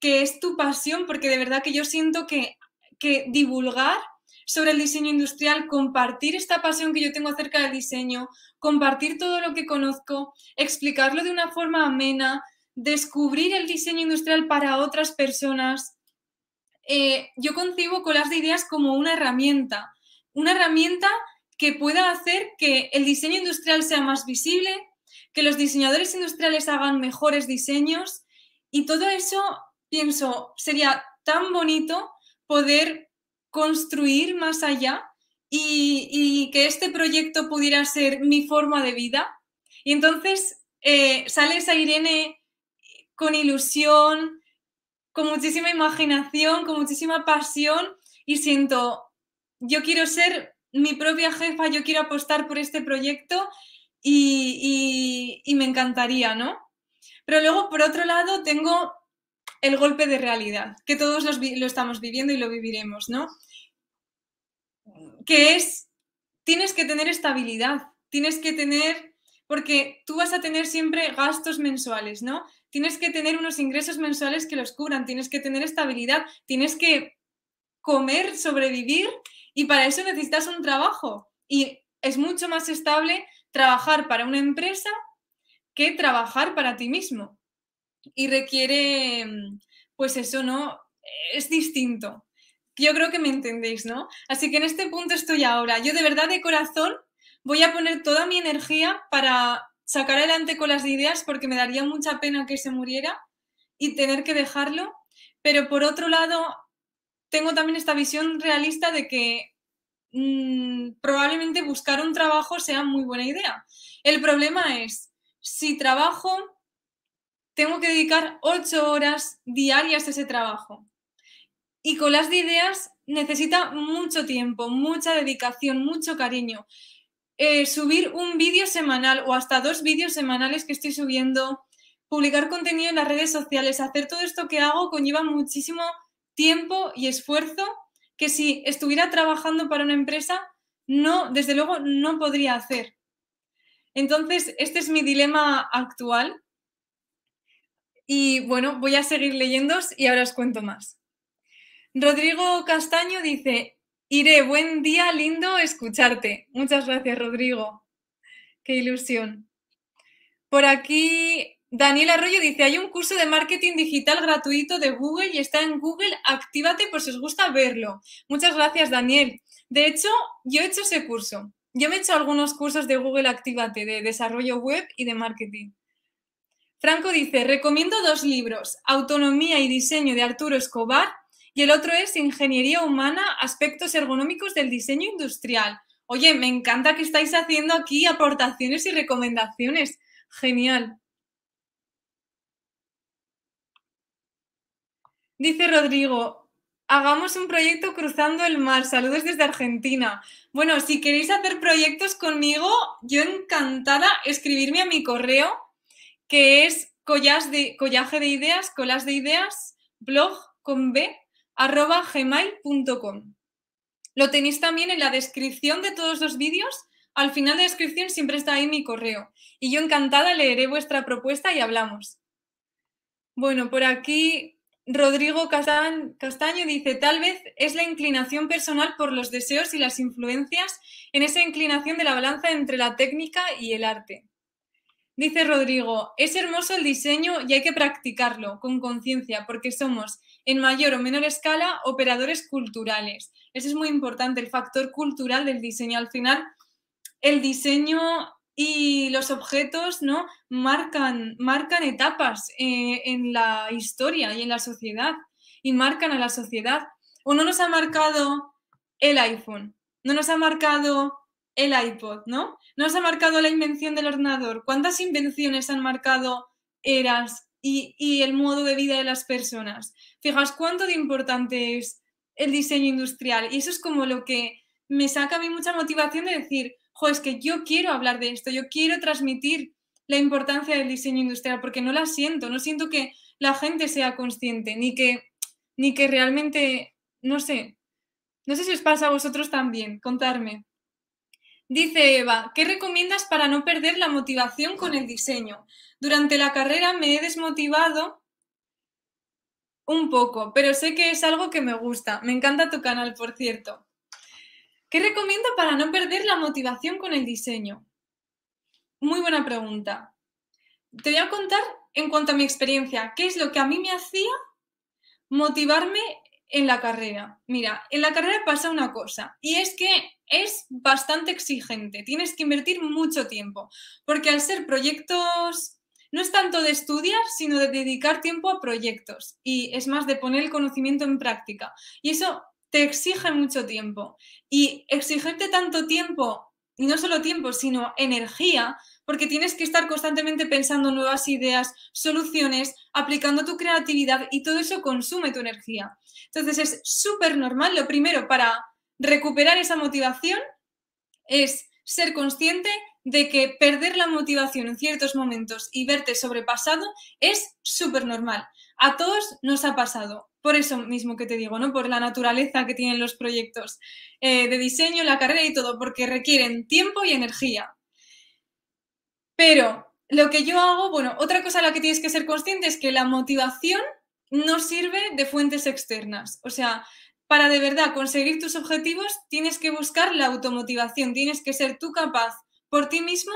Speaker 1: que es tu pasión, porque de verdad que yo siento que, divulgar sobre el diseño industrial, compartir esta pasión que yo tengo acerca del diseño, compartir todo lo que conozco, explicarlo de una forma amena, descubrir el diseño industrial para otras personas. Eh, yo concibo Colas de Ideas como una herramienta, una herramienta que pueda hacer que el diseño industrial sea más visible, que los diseñadores industriales hagan mejores diseños y todo eso, pienso, sería tan bonito poder construir más allá y, que este proyecto pudiera ser mi forma de vida. Y entonces eh, sale esa Irene con ilusión, con muchísima imaginación, con muchísima pasión y siento, yo quiero ser mi propia jefa, yo quiero apostar por este proyecto y, me encantaría, ¿no? Pero luego, por otro lado, tengo el golpe de realidad, que todos lo estamos viviendo y lo viviremos, ¿no? Que es, tienes que tener estabilidad, tienes que tener, porque tú vas a tener siempre gastos mensuales, ¿no? Tienes que tener unos ingresos mensuales que los cubran, tienes que tener estabilidad, tienes que comer, sobrevivir y para eso necesitas un trabajo. Y es mucho más estable trabajar para una empresa que trabajar para ti mismo. Y requiere, pues eso, ¿no? Es distinto. Yo creo que me entendéis, ¿no? Así que en este punto estoy ahora. Yo de verdad de corazón voy a poner toda mi energía para sacar adelante con las ideas porque me daría mucha pena que se muriera y tener que dejarlo. Pero por otro lado, tengo también esta visión realista de que mm, probablemente buscar un trabajo sea muy buena idea. El problema es, si trabajo, tengo que dedicar ocho horas diarias a ese trabajo. Y con las de ideas necesita mucho tiempo, mucha dedicación, mucho cariño. Eh, subir un vídeo semanal o hasta dos vídeos semanales que estoy subiendo, publicar contenido en las redes sociales, hacer todo esto que hago conlleva muchísimo tiempo y esfuerzo que si estuviera trabajando para una empresa, no, desde luego no podría hacer. Entonces, este es mi dilema actual. Y bueno, voy a seguir leyendo y ahora os cuento más. Rodrigo Castaño dice, iré, buen día, lindo escucharte. Muchas gracias, Rodrigo. Qué ilusión. Por aquí Daniel Arroyo dice, hay un curso de marketing digital gratuito de Google y está en Google, actívate por si os gusta verlo. Muchas gracias, Daniel. De hecho, yo he hecho ese curso. Yo me he hecho algunos cursos de Google Actívate, de desarrollo web y de marketing. Franco dice, recomiendo dos libros, Autonomía y Diseño de Arturo Escobar y el otro es Ingeniería Humana, Aspectos Ergonómicos del Diseño Industrial. Oye, me encanta que estáis haciendo aquí aportaciones y recomendaciones. Genial. Dice Rodrigo, hagamos un proyecto cruzando el mar. Saludos desde Argentina. Bueno, si queréis hacer proyectos conmigo, yo encantada escribirme a mi correo, que es collage de, collaje de ideas, colas de ideas, blog con b, arroba gmail.com. Lo tenéis también en la descripción de todos los vídeos. Al final de la descripción siempre está ahí mi correo. Y yo encantada leeré vuestra propuesta y hablamos. Bueno, por aquí Rodrigo Castaño dice, tal vez es la inclinación personal por los deseos y las influencias en esa inclinación de la balanza entre la técnica y el arte. Dice Rodrigo, es hermoso el diseño y hay que practicarlo con conciencia porque somos, en mayor o menor escala, operadores culturales. Ese es muy importante, el factor cultural del diseño. Al final, el diseño y los objetos ¿no? marcan, marcan etapas eh, en la historia y en la sociedad y marcan a la sociedad. O no nos ha marcado el iPhone, no nos ha marcado el iPod, ¿no? No nos ha marcado la invención del ordenador. ¿Cuántas invenciones han marcado eras y, y el modo de vida de las personas? Fijas cuánto de importante es el diseño industrial. Y eso es como lo que me saca a mí mucha motivación de decir, jo, es que yo quiero hablar de esto, yo quiero transmitir la importancia del diseño industrial, porque no la siento, no siento que la gente sea consciente, ni que ni que realmente, no sé, no sé si os pasa a vosotros también, contarme. Dice Eva, ¿qué recomiendas para no perder la motivación con el diseño? Durante la carrera me he desmotivado un poco, pero sé que es algo que me gusta. Me encanta tu canal, por cierto. ¿Qué recomiendo para no perder la motivación con el diseño? Muy buena pregunta. Te voy a contar en cuanto a mi experiencia, qué es lo que a mí me hacía motivarme en la carrera. Mira, en la carrera pasa una cosa y es que es bastante exigente, tienes que invertir mucho tiempo, porque al ser proyectos no es tanto de estudiar, sino de dedicar tiempo a proyectos y es más de poner el conocimiento en práctica. Y eso te exige mucho tiempo. Y exigirte tanto tiempo, y no solo tiempo, sino energía, porque tienes que estar constantemente pensando nuevas ideas, soluciones, aplicando tu creatividad y todo eso consume tu energía. Entonces es súper normal. Lo primero para recuperar esa motivación es ser consciente de que perder la motivación en ciertos momentos y verte sobrepasado es súper normal. A todos nos ha pasado. Por eso mismo que te digo, ¿no? Por la naturaleza que tienen los proyectos eh, de diseño, la carrera y todo, porque requieren tiempo y energía. Pero lo que yo hago, bueno, otra cosa a la que tienes que ser consciente es que la motivación no sirve de fuentes externas. O sea, para de verdad conseguir tus objetivos tienes que buscar la automotivación, tienes que ser tú capaz por ti mismo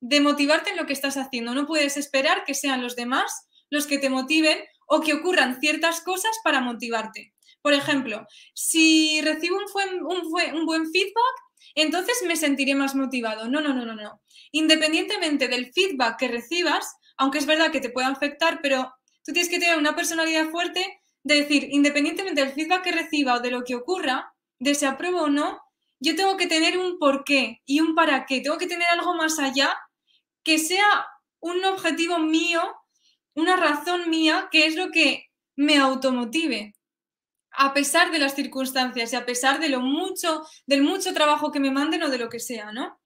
Speaker 1: de motivarte en lo que estás haciendo. No puedes esperar que sean los demás los que te motiven o que ocurran ciertas cosas para motivarte. Por ejemplo, si recibo un, un buen feedback, entonces me sentiré más motivado. No, no, no, no, no. Independientemente del feedback que recibas, aunque es verdad que te puede afectar, pero tú tienes que tener una personalidad fuerte de decir, independientemente del feedback que reciba o de lo que ocurra, de si apruebo o no, yo tengo que tener un porqué y un para qué. Tengo que tener algo más allá que sea un objetivo mío, una razón mía, que es lo que me automotive a pesar de las circunstancias y a pesar de lo mucho, del mucho trabajo que me manden o de lo que sea, ¿no?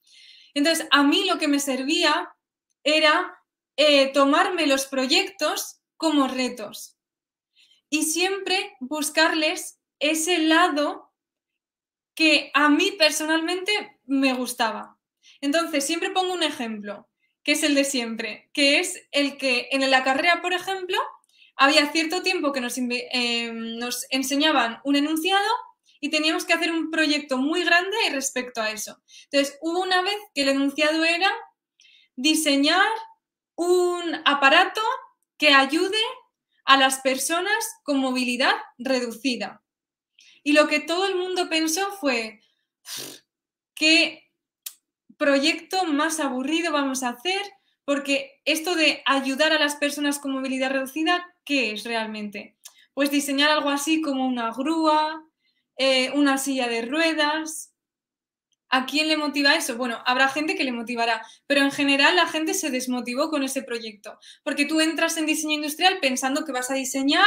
Speaker 1: Entonces, a mí lo que me servía era eh, tomarme los proyectos como retos y siempre buscarles ese lado que a mí personalmente me gustaba. Entonces, siempre pongo un ejemplo, que es el de siempre, que es el que en la carrera, por ejemplo, había cierto tiempo que nos, eh, nos enseñaban un enunciado y teníamos que hacer un proyecto muy grande respecto a eso. Entonces, hubo una vez que el enunciado era diseñar un aparato que ayude a las personas con movilidad reducida. Y lo que todo el mundo pensó fue, ¿qué proyecto más aburrido vamos a hacer? Porque esto de ayudar a las personas con movilidad reducida ¿qué es realmente? Pues diseñar algo así como una grúa, eh, una silla de ruedas. ¿A quién le motiva eso? Bueno, habrá gente que le motivará, pero en general la gente se desmotivó con ese proyecto, porque tú entras en diseño industrial pensando que vas a diseñar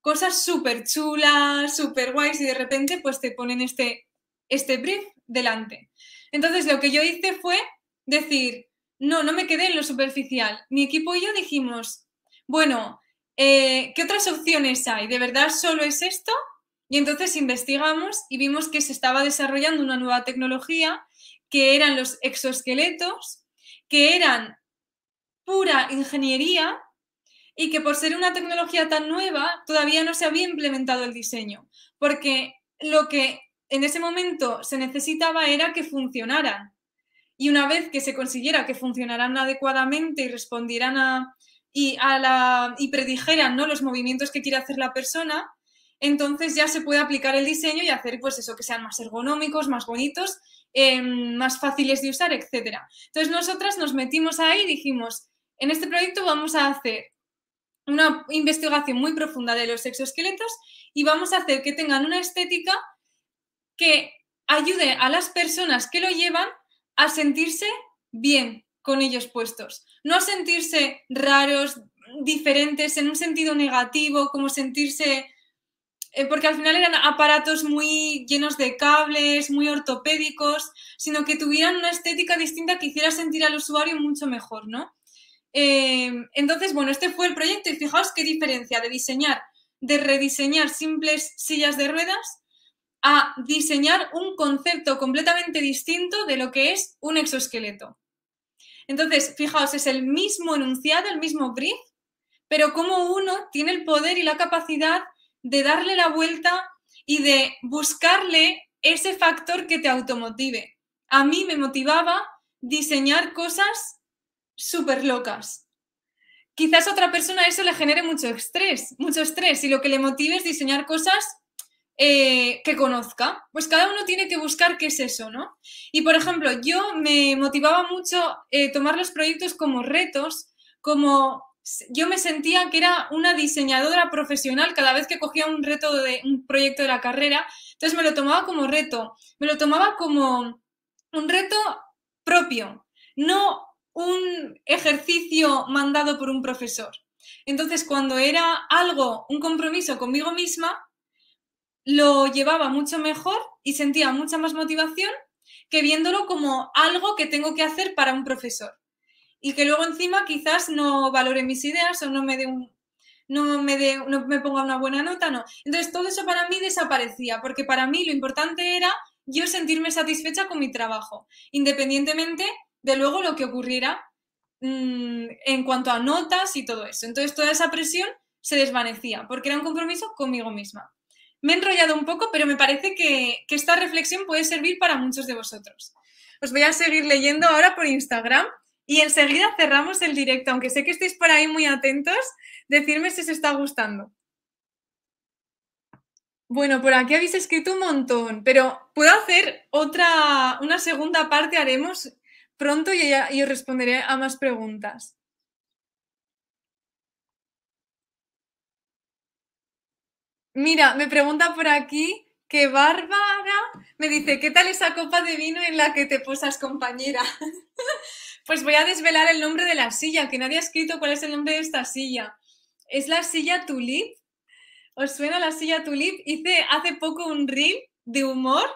Speaker 1: cosas súper chulas, súper guays y de repente pues te ponen este, este brief delante. Entonces lo que yo hice fue decir, no, no me quedé en lo superficial. Mi equipo y yo dijimos, bueno, eh, ¿qué otras opciones hay? ¿De verdad solo es esto? Y entonces investigamos y vimos que se estaba desarrollando una nueva tecnología que eran los exoesqueletos, que eran pura ingeniería y que por ser una tecnología tan nueva todavía no se había implementado el diseño, porque lo que en ese momento se necesitaba era que funcionaran. Y una vez que se consiguiera que funcionaran adecuadamente y respondieran a, y, a la, y predijeran ¿no? los movimientos que quiere hacer la persona, entonces ya se puede aplicar el diseño y hacer pues eso, que sean más ergonómicos, más bonitos, em, más fáciles de usar, etc. Entonces nosotras nos metimos ahí y dijimos, en este proyecto vamos a hacer una investigación muy profunda de los exoesqueletos y vamos a hacer que tengan una estética que ayude a las personas que lo llevan a sentirse bien con ellos puestos no sentirse raros, diferentes en un sentido negativo, como sentirse, eh, porque al final eran aparatos muy llenos de cables, muy ortopédicos, sino que tuvieran una estética distinta que hiciera sentir al usuario mucho mejor, ¿no? Eh, entonces, bueno, este fue el proyecto y fijaos qué diferencia de diseñar de rediseñar simples sillas de ruedas a diseñar un concepto completamente distinto de lo que es un exoesqueleto. Entonces, fijaos, es el mismo enunciado, el mismo brief, pero como uno tiene el poder y la capacidad de darle la vuelta y de buscarle ese factor que te automotive. A mí me motivaba diseñar cosas súper locas. Quizás a otra persona eso le genere mucho estrés, mucho estrés, y lo que le motive es diseñar cosas eh, que conozca. Pues cada uno tiene que buscar qué es eso, ¿no? Y por ejemplo, yo me motivaba mucho eh, tomar los proyectos como retos, como yo me sentía que era una diseñadora profesional cada vez que cogía un reto de un proyecto de la carrera. Entonces me lo tomaba como reto, me lo tomaba como un reto propio, no un ejercicio mandado por un profesor. Entonces, cuando era algo, un compromiso conmigo misma, lo llevaba mucho mejor y sentía mucha más motivación que viéndolo como algo que tengo que hacer para un profesor. Y que luego encima quizás no valore mis ideas o no me dé un, no me, dé, no me ponga una buena nota, no. Entonces todo eso para mí desaparecía, porque para mí lo importante era yo sentirme satisfecha con mi trabajo, independientemente de luego lo que ocurriera mm, en cuanto a notas y todo eso. Entonces toda esa presión se desvanecía, porque era un compromiso conmigo misma. Me he enrollado un poco, pero me parece que, esta reflexión puede servir para muchos de vosotros. Os voy a seguir leyendo ahora por Instagram y enseguida cerramos el directo, aunque sé que estáis por ahí muy atentos, decirme si os está gustando. Bueno, por aquí habéis escrito un montón, pero puedo hacer otra, una segunda parte, haremos pronto y, y os responderé a más preguntas. Mira, me pregunta por aquí que Bárbara me dice, ¿qué tal esa copa de vino en la que te posas, compañera? pues voy a desvelar el nombre de la silla, que nadie ha escrito cuál es el nombre de esta silla. Es la silla Tulip. ¿Os suena la silla Tulip? Hice hace poco un reel de humor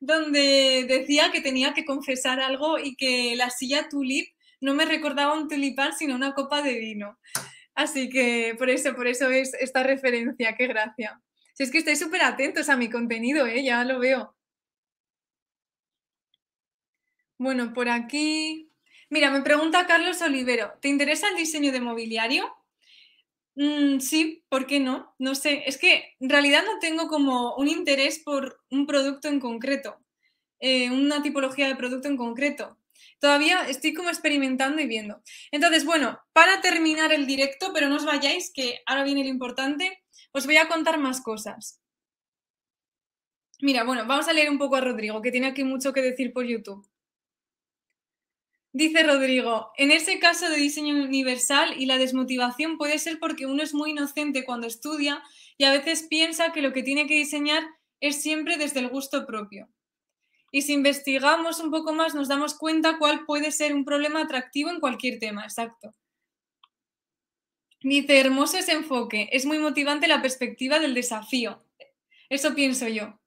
Speaker 1: donde decía que tenía que confesar algo y que la silla Tulip no me recordaba un tulipán, sino una copa de vino. Así que por eso, por eso es esta referencia, qué gracia. Si es que estáis súper atentos a mi contenido, ¿eh? ya lo veo. Bueno, por aquí. Mira, me pregunta Carlos Olivero, ¿te interesa el diseño de mobiliario? Mm, sí, ¿por qué no? No sé, es que en realidad no tengo como un interés por un producto en concreto, eh, una tipología de producto en concreto. Todavía estoy como experimentando y viendo. Entonces, bueno, para terminar el directo, pero no os vayáis, que ahora viene lo importante, os voy a contar más cosas. Mira, bueno, vamos a leer un poco a Rodrigo, que tiene aquí mucho que decir por YouTube. Dice Rodrigo, en ese caso de diseño universal y la desmotivación puede ser porque uno es muy inocente cuando estudia y a veces piensa que lo que tiene que diseñar es siempre desde el gusto propio y si investigamos un poco más nos damos cuenta cuál puede ser un problema atractivo en cualquier tema, exacto. Dice, hermoso ese enfoque, es muy motivante la perspectiva del desafío. Eso pienso yo.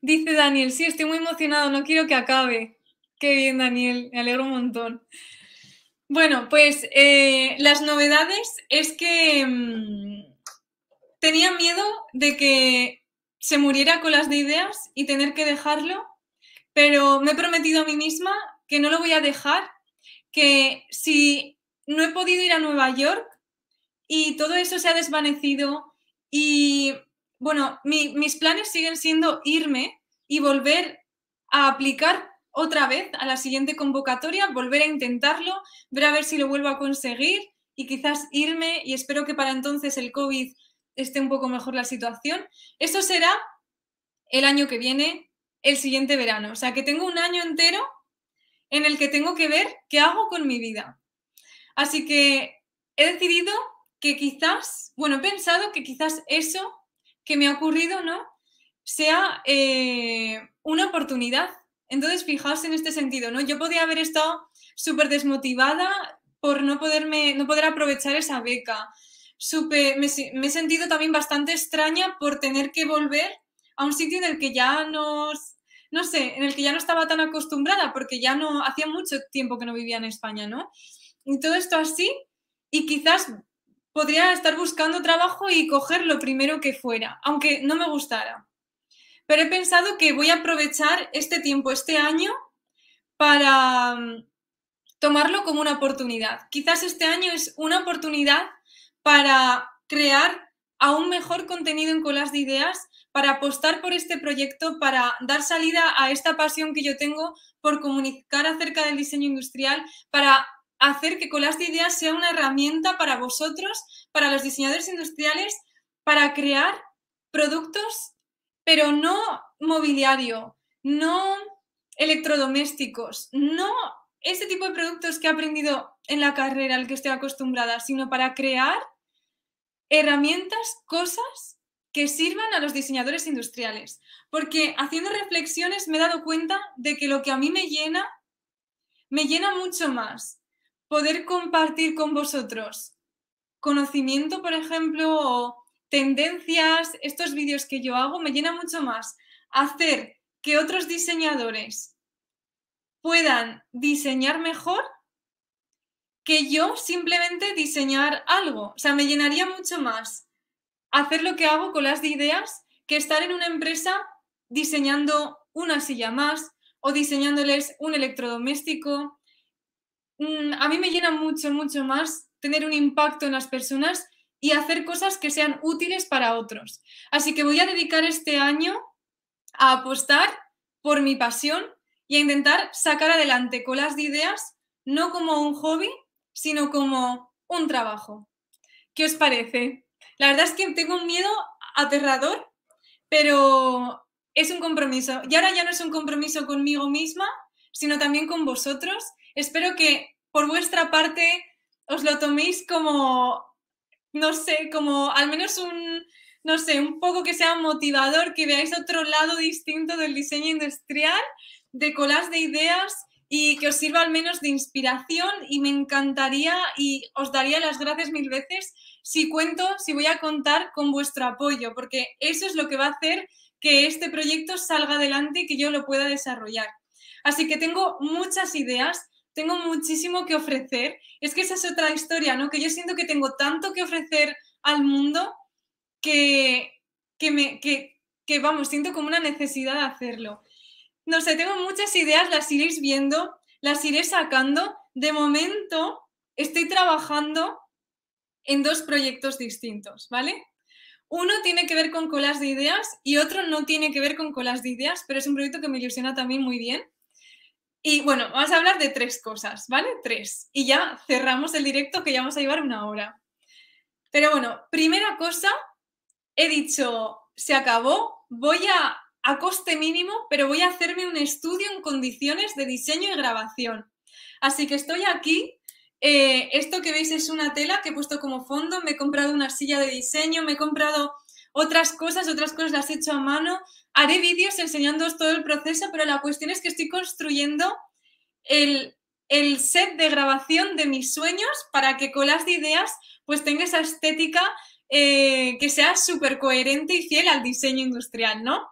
Speaker 1: Dice Daniel, sí, estoy muy emocionado, no quiero que acabe. Qué bien, Daniel, me alegro un montón. Bueno, pues eh, las novedades es que mm, tenía miedo de que se muriera con las de ideas y tener que dejarlo, pero me he prometido a mí misma que no lo voy a dejar, que si no he podido ir a Nueva York y todo eso se ha desvanecido y bueno, mis planes siguen siendo irme y volver a aplicar otra vez a la siguiente convocatoria, volver a intentarlo, ver a ver si lo vuelvo a conseguir y quizás irme y espero que para entonces el COVID esté un poco mejor la situación. Eso será el año que viene, el siguiente verano. O sea, que tengo un año entero en el que tengo que ver qué hago con mi vida. Así que he decidido que quizás, bueno, he pensado que quizás eso que me ha ocurrido, ¿no? Sea eh, una oportunidad. Entonces, fijaos en este sentido, ¿no? Yo podía haber estado súper desmotivada por no, poderme, no poder aprovechar esa beca, me, he sentido también bastante extraña por tener que volver a un sitio en el que ya no, no sé, en el que ya no estaba tan acostumbrada, porque ya no, hacía mucho tiempo que no vivía en España, ¿no? Y todo esto así, y quizás podría estar buscando trabajo y coger lo primero que fuera, aunque no me gustara. Pero he pensado que voy a aprovechar este tiempo, este año, para mm, tomarlo como una oportunidad. Quizás este año es una oportunidad para crear aún mejor contenido en Colas de Ideas, para apostar por este proyecto, para dar salida a esta pasión que yo tengo por comunicar acerca del diseño industrial, para hacer que Colas de Ideas sea una herramienta para vosotros, para los diseñadores industriales, para crear productos, pero no mobiliario, no electrodomésticos, no ese tipo de productos que he aprendido en la carrera al que estoy acostumbrada, sino para crear herramientas, cosas que sirvan a los diseñadores industriales. Porque haciendo reflexiones me he dado cuenta de que lo que a mí me llena, me llena mucho más poder compartir con vosotros conocimiento, por ejemplo, o tendencias, estos vídeos que yo hago, me llena mucho más hacer que otros diseñadores puedan diseñar mejor que yo simplemente diseñar algo. O sea, me llenaría mucho más hacer lo que hago con las de ideas que estar en una empresa diseñando una silla más o diseñándoles un electrodoméstico. Mm, a mí me llena mucho, mucho más tener un impacto en las personas y hacer cosas que sean útiles para otros. Así que voy a dedicar este año a apostar por mi pasión y a intentar sacar adelante colas de ideas, no como un hobby, sino como un trabajo. ¿Qué os parece? La verdad es que tengo un miedo aterrador, pero es un compromiso. Y ahora ya no es un compromiso conmigo misma, sino también con vosotros. Espero que por vuestra parte os lo toméis como, no sé, como al menos un, no sé, un poco que sea motivador, que veáis otro lado distinto del diseño industrial, de colas de ideas y que os sirva al menos de inspiración y me encantaría y os daría las gracias mil veces si cuento, si voy a contar con vuestro apoyo, porque eso es lo que va a hacer que este proyecto salga adelante y que yo lo pueda desarrollar. Así que tengo muchas ideas, tengo muchísimo que ofrecer. Es que esa es otra historia, ¿no? Que yo siento que tengo tanto que ofrecer al mundo que, que me, que, que vamos, siento como una necesidad de hacerlo. No sé, tengo muchas ideas, las iréis viendo, las iré sacando. De momento estoy trabajando en dos proyectos distintos, ¿vale? Uno tiene que ver con colas de ideas y otro no tiene que ver con colas de ideas, pero es un proyecto que me ilusiona también muy bien. Y bueno, vamos a hablar de tres cosas, ¿vale? Tres. Y ya cerramos el directo que ya vamos a llevar una hora. Pero bueno, primera cosa, he dicho, se acabó, voy a a coste mínimo, pero voy a hacerme un estudio en condiciones de diseño y grabación. Así que estoy aquí. Eh, esto que veis es una tela que he puesto como fondo. Me he comprado una silla de diseño, me he comprado otras cosas, otras cosas las he hecho a mano. Haré vídeos enseñándoos todo el proceso, pero la cuestión es que estoy construyendo el, set de grabación de mis sueños para que con las ideas pues tenga esa estética eh, que sea súper coherente y fiel al diseño industrial, ¿no?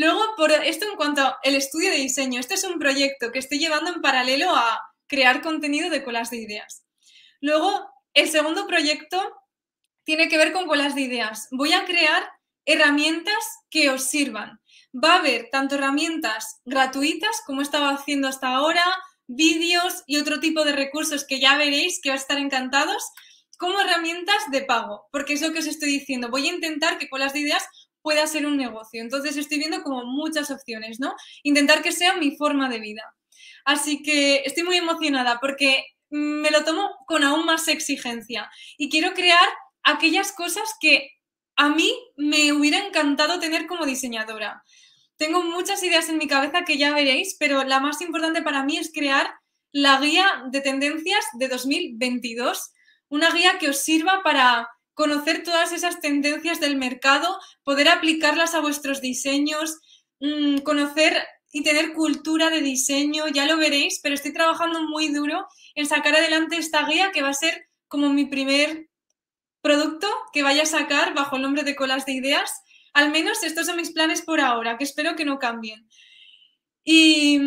Speaker 1: Luego, por esto en cuanto al estudio de diseño, este es un proyecto que estoy llevando en paralelo a crear contenido de colas de ideas. Luego, el segundo proyecto tiene que ver con colas de ideas. Voy a crear herramientas que os sirvan. Va a haber tanto herramientas gratuitas, como estaba haciendo hasta ahora, vídeos y otro tipo de recursos que ya veréis que va a estar encantados, como herramientas de pago, porque es lo que os estoy diciendo. Voy a intentar que colas de ideas pueda ser un negocio. Entonces estoy viendo como muchas opciones, ¿no? Intentar que sea mi forma de vida. Así que estoy muy emocionada porque me lo tomo con aún más exigencia y quiero crear aquellas cosas que a mí me hubiera encantado tener como diseñadora. Tengo muchas ideas en mi cabeza que ya veréis, pero la más importante para mí es crear la guía de tendencias de 2022, una guía que os sirva para conocer todas esas tendencias del mercado, poder aplicarlas a vuestros diseños, mm, conocer y tener cultura de diseño, ya lo veréis, pero estoy trabajando muy duro en sacar adelante esta guía que va a ser como mi primer producto que vaya a sacar bajo el nombre de Colas de Ideas. Al menos estos son mis planes por ahora, que espero que no cambien. Y,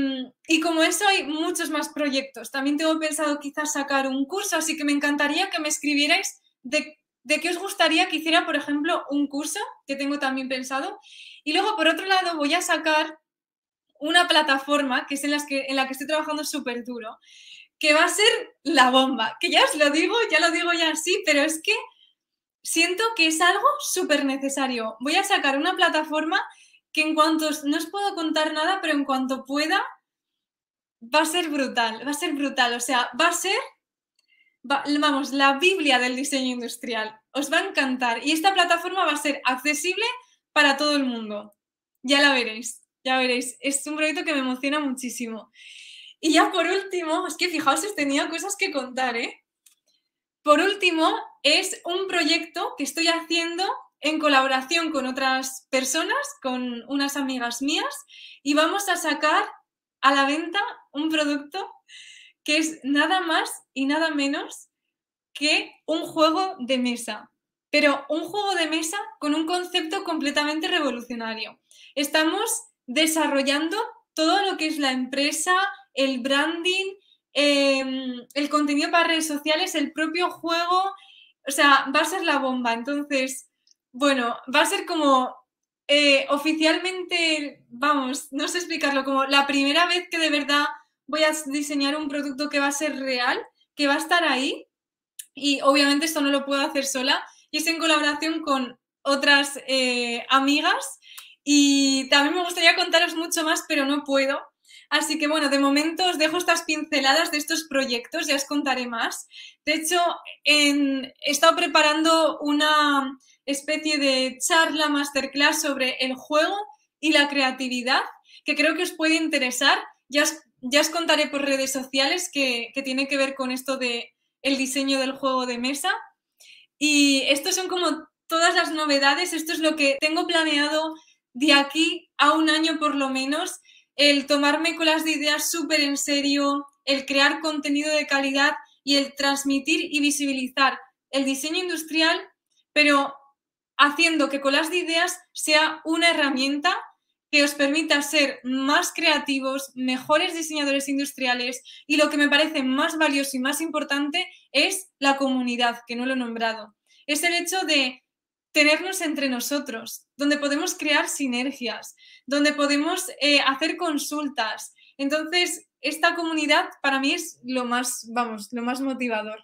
Speaker 1: y, como eso hay muchos más proyectos. También tengo pensado quizás sacar un curso, así que me encantaría que me escribierais de, de qué os gustaría que hiciera, por ejemplo, un curso que tengo también pensado. Y luego, por otro lado, voy a sacar una plataforma que es en, las que, en la que estoy trabajando súper duro, que va a ser la bomba, que ya os lo digo, ya lo digo ya así, pero es que siento que es algo súper necesario. Voy a sacar una plataforma que en cuanto, no os puedo contar nada, pero en cuanto pueda, va a ser brutal, va a ser brutal. O sea, va a ser, vamos, la Biblia del diseño industrial. Os va a encantar. Y esta plataforma va a ser accesible para todo el mundo. Ya la veréis, ya veréis. Es un proyecto que me emociona muchísimo. Y ya por último, es que fijaos, he tenido cosas que contar, ¿eh? Por último, es un proyecto que estoy haciendo en colaboración con otras personas, con unas amigas mías, y vamos a sacar a la venta un producto que es nada más y nada menos que un juego de mesa, pero un juego de mesa con un concepto completamente revolucionario. Estamos desarrollando todo lo que es la empresa, el branding, em, el contenido para redes sociales, el propio juego, o sea, va a ser la bomba. Entonces, bueno, va a ser como eh, oficialmente, vamos, no sé explicarlo, como la primera vez que de verdad voy a diseñar un producto que va a ser real, que va a estar ahí. Y obviamente esto no lo puedo hacer sola y es en colaboración con otras eh, amigas. Y también me gustaría contaros mucho más, pero no puedo. Así que bueno, de momento os dejo estas pinceladas de estos proyectos, ya os contaré más. De hecho, he estado preparando una especie de charla masterclass sobre el juego y la creatividad, que creo que os puede interesar. Ya os, ya os contaré por redes sociales que, tiene que ver con esto de el diseño del juego de mesa. Y estos son como todas las novedades, esto es lo que tengo planeado de aquí a un año por lo menos, el tomarme con las ideas súper en serio, el crear contenido de calidad y el transmitir y visibilizar el diseño industrial, pero haciendo que con las ideas sea una herramienta que os permita ser más creativos, mejores diseñadores industriales y lo que me parece más valioso y más importante es la comunidad, que no lo he nombrado. Es el hecho de tenernos entre nosotros, donde podemos crear sinergias, donde podemos eh, hacer consultas. Entonces, esta comunidad para mí es lo más, vamos, lo más motivador.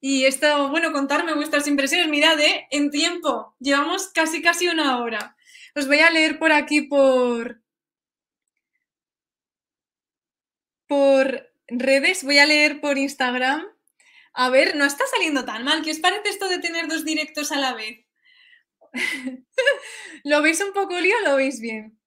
Speaker 1: Y esto, bueno, contarme vuestras impresiones. Mirad, ¿eh? en tiempo, llevamos casi casi una hora. Os voy a leer por aquí por, por redes, voy a leer por Instagram. A ver, no está saliendo tan mal. ¿Qué os parece esto de tener dos directos a la vez? ¿Lo veis un poco lío o lo veis bien?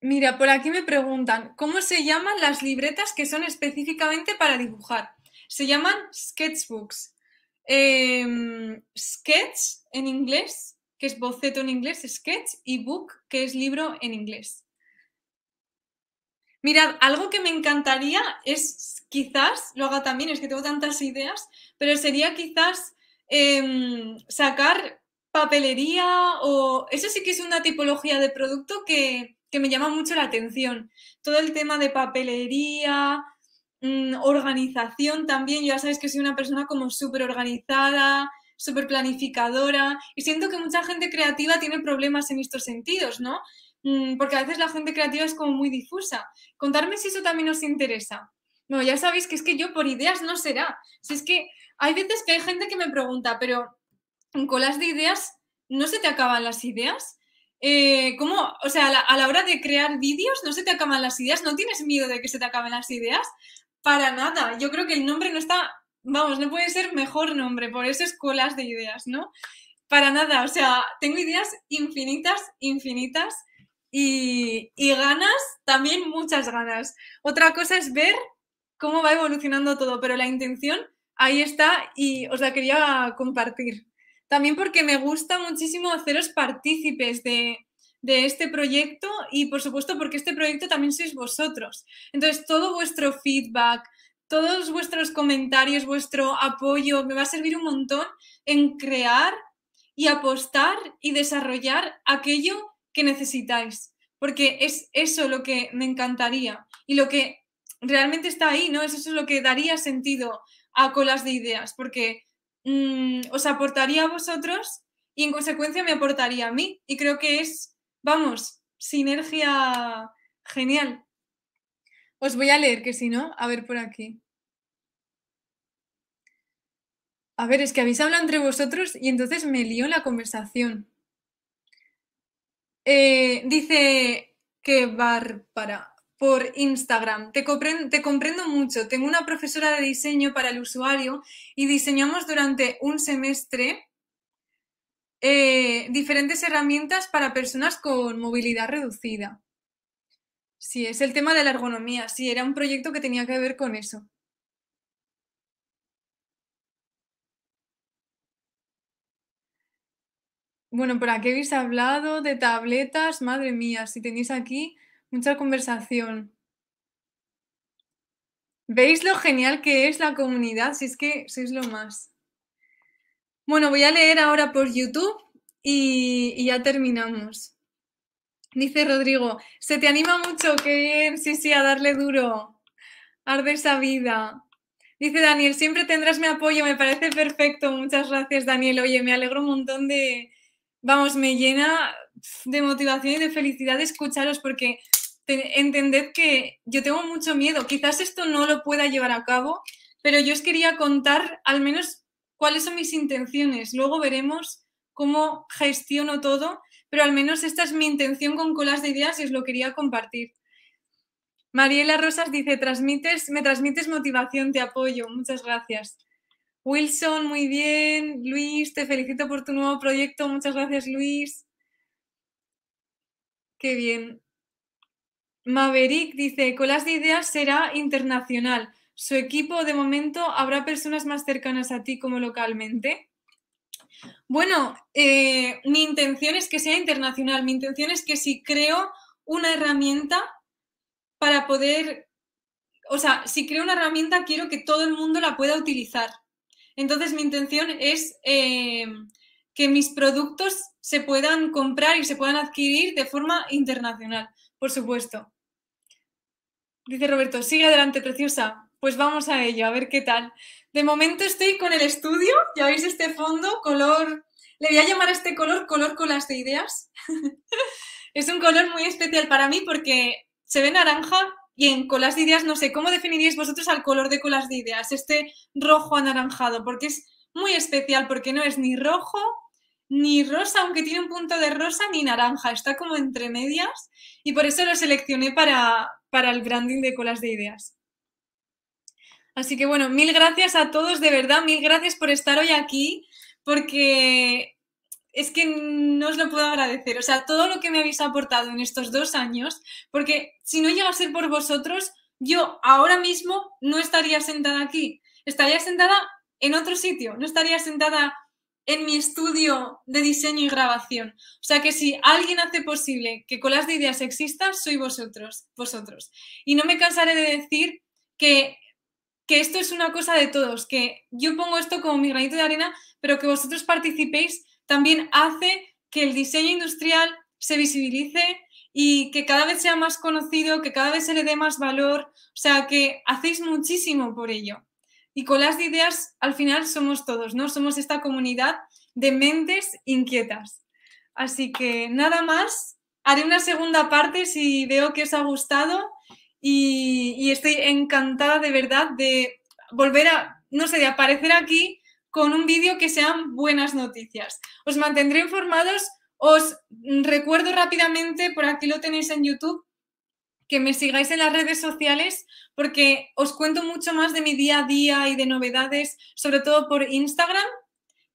Speaker 1: Mira, por aquí me preguntan, ¿cómo se llaman las libretas que son específicamente para dibujar? Se llaman sketchbooks. Em, sketch en inglés, que es boceto en inglés, sketch, y book, que es libro en inglés. Mirad, algo que me encantaría es quizás, lo haga también, es que tengo tantas ideas, pero sería quizás em, sacar papelería o... Eso sí que es una tipología de producto que, que me llama mucho la atención. Todo el tema de papelería, mm, organización también. Ya sabéis que soy una persona como súper organizada, súper planificadora y siento que mucha gente creativa tiene problemas en estos sentidos, ¿no? Mm, porque a veces la gente creativa es como muy difusa. Contarme si eso también os interesa. No, ya sabéis que es que yo por ideas no será. Si es que hay veces que hay gente que me pregunta, pero con colas de ideas, ¿no se te acaban las ideas? eh, ¿cómo, o sea, a la, hora de crear vídeos no se te acaban las ideas? ¿No tienes miedo de que se te acaben las ideas? Para nada. Yo creo que el nombre no está, vamos, no puede ser mejor nombre, por eso escuelas de ideas, ¿no? Para nada, o sea, tengo ideas infinitas, infinitas y, y ganas, también muchas ganas. Otra cosa es ver cómo va evolucionando todo, pero la intención ahí está y os la quería compartir. También porque me gusta muchísimo haceros partícipes de, este proyecto y por supuesto porque este proyecto también sois vosotros. Entonces, todo vuestro feedback, todos vuestros comentarios, vuestro apoyo, me va a servir un montón en crear y apostar y desarrollar aquello que necesitáis. Porque es eso lo que me encantaría y lo que realmente está ahí, ¿no? Eso es lo que daría sentido a colas de ideas, porque mm, os aportaría a vosotros y en consecuencia me aportaría a mí. Y creo que es, vamos, sinergia genial. Os voy a leer, que si no, a ver por aquí. A ver, es que habéis hablado entre vosotros y entonces me lío la conversación. Eh, dice que Bárbara por Instagram. Te comprendo mucho. Tengo una profesora de diseño para el usuario y diseñamos durante un semestre eh, diferentes herramientas para personas con movilidad reducida. Sí, es el tema de la ergonomía. Sí, era un proyecto que tenía que ver con eso. Bueno, por aquí habéis hablado de tabletas, madre mía, si tenéis aquí mucha conversación. ¿Veis lo genial que es la comunidad? Si es que sois lo más. Bueno, voy a leer ahora por YouTube y, ya terminamos. Dice Rodrigo, se te anima mucho, qué bien, sí, sí, a darle duro. Arde esa vida. Dice Daniel, siempre tendrás mi apoyo, me parece perfecto. Muchas gracias, Daniel. Oye, me alegro un montón de, vamos, me llena de motivación y de felicidad de escucharos porque entended que yo tengo mucho miedo. Quizás esto no lo pueda llevar a cabo, pero yo os quería contar al menos cuáles son mis intenciones. Luego veremos cómo gestiono todo, pero al menos esta es mi intención con colas de ideas y os lo quería compartir. Mariela Rosas dice, transmites, me transmites motivación, te apoyo. Muchas gracias. Wilson, muy bien. Luis, te felicito por tu nuevo proyecto. Muchas gracias, Luis. Qué bien. Maverick dice, Colas de Ideas será internacional. Su equipo, de momento, ¿habrá personas más cercanas a ti como localmente? Bueno, eh, mi intención es que sea internacional. Mi intención es que si creo una herramienta para poder, o sea, si creo una herramienta, quiero que todo el mundo la pueda utilizar. Entonces, mi intención es eh, que mis productos se puedan comprar y se puedan adquirir de forma internacional, por supuesto. Dice Roberto, sigue adelante, preciosa. Pues vamos a ello, a ver qué tal. De momento estoy con el estudio, ya veis este fondo, color, le voy a llamar a este color color colas de ideas. es un color muy especial para mí porque se ve naranja y en colas de ideas, no sé, ¿cómo definiríais vosotros al color de colas de ideas? Este rojo anaranjado, porque es muy especial, porque no es ni rojo ni rosa, aunque tiene un punto de rosa, ni naranja, está como entre medias y por eso lo seleccioné para, para el branding de colas de ideas. Así que bueno, mil gracias a todos, de verdad, mil gracias por estar hoy aquí, porque es que no os lo puedo agradecer. O sea, todo lo que me habéis aportado en estos dos años, porque si no llega a ser por vosotros, yo ahora mismo no estaría sentada aquí. Estaría sentada en otro sitio, no estaría sentada en mi estudio de diseño y grabación. O sea que si alguien hace posible que Colas de Ideas exista, soy vosotros, vosotros. Y no me cansaré de decir que, que esto es una cosa de todos, que yo pongo esto como mi granito de arena, pero que vosotros participéis también hace que el diseño industrial se visibilice y que cada vez sea más conocido, que cada vez se le dé más valor, o sea, que hacéis muchísimo por ello. Y con las ideas, al final somos todos, ¿no? Somos esta comunidad de mentes inquietas. Así que nada más, haré una segunda parte si veo que os ha gustado y, y estoy encantada de verdad de volver a, no sé, de aparecer aquí con un vídeo que sean buenas noticias. Os mantendré informados. Os recuerdo rápidamente, por aquí lo tenéis en YouTube, que me sigáis en las redes sociales porque os cuento mucho más de mi día a día y de novedades, sobre todo por Instagram,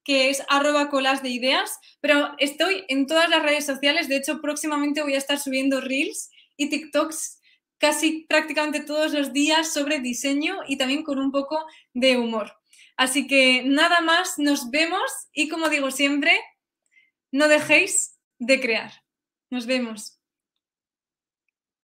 Speaker 1: que es arroba colas de ideas, pero estoy en todas las redes sociales, de hecho próximamente voy a estar subiendo reels y TikToks casi prácticamente todos los días sobre diseño y también con un poco de humor. Así que nada más, nos vemos y como digo siempre, no dejéis de crear. Nos vemos.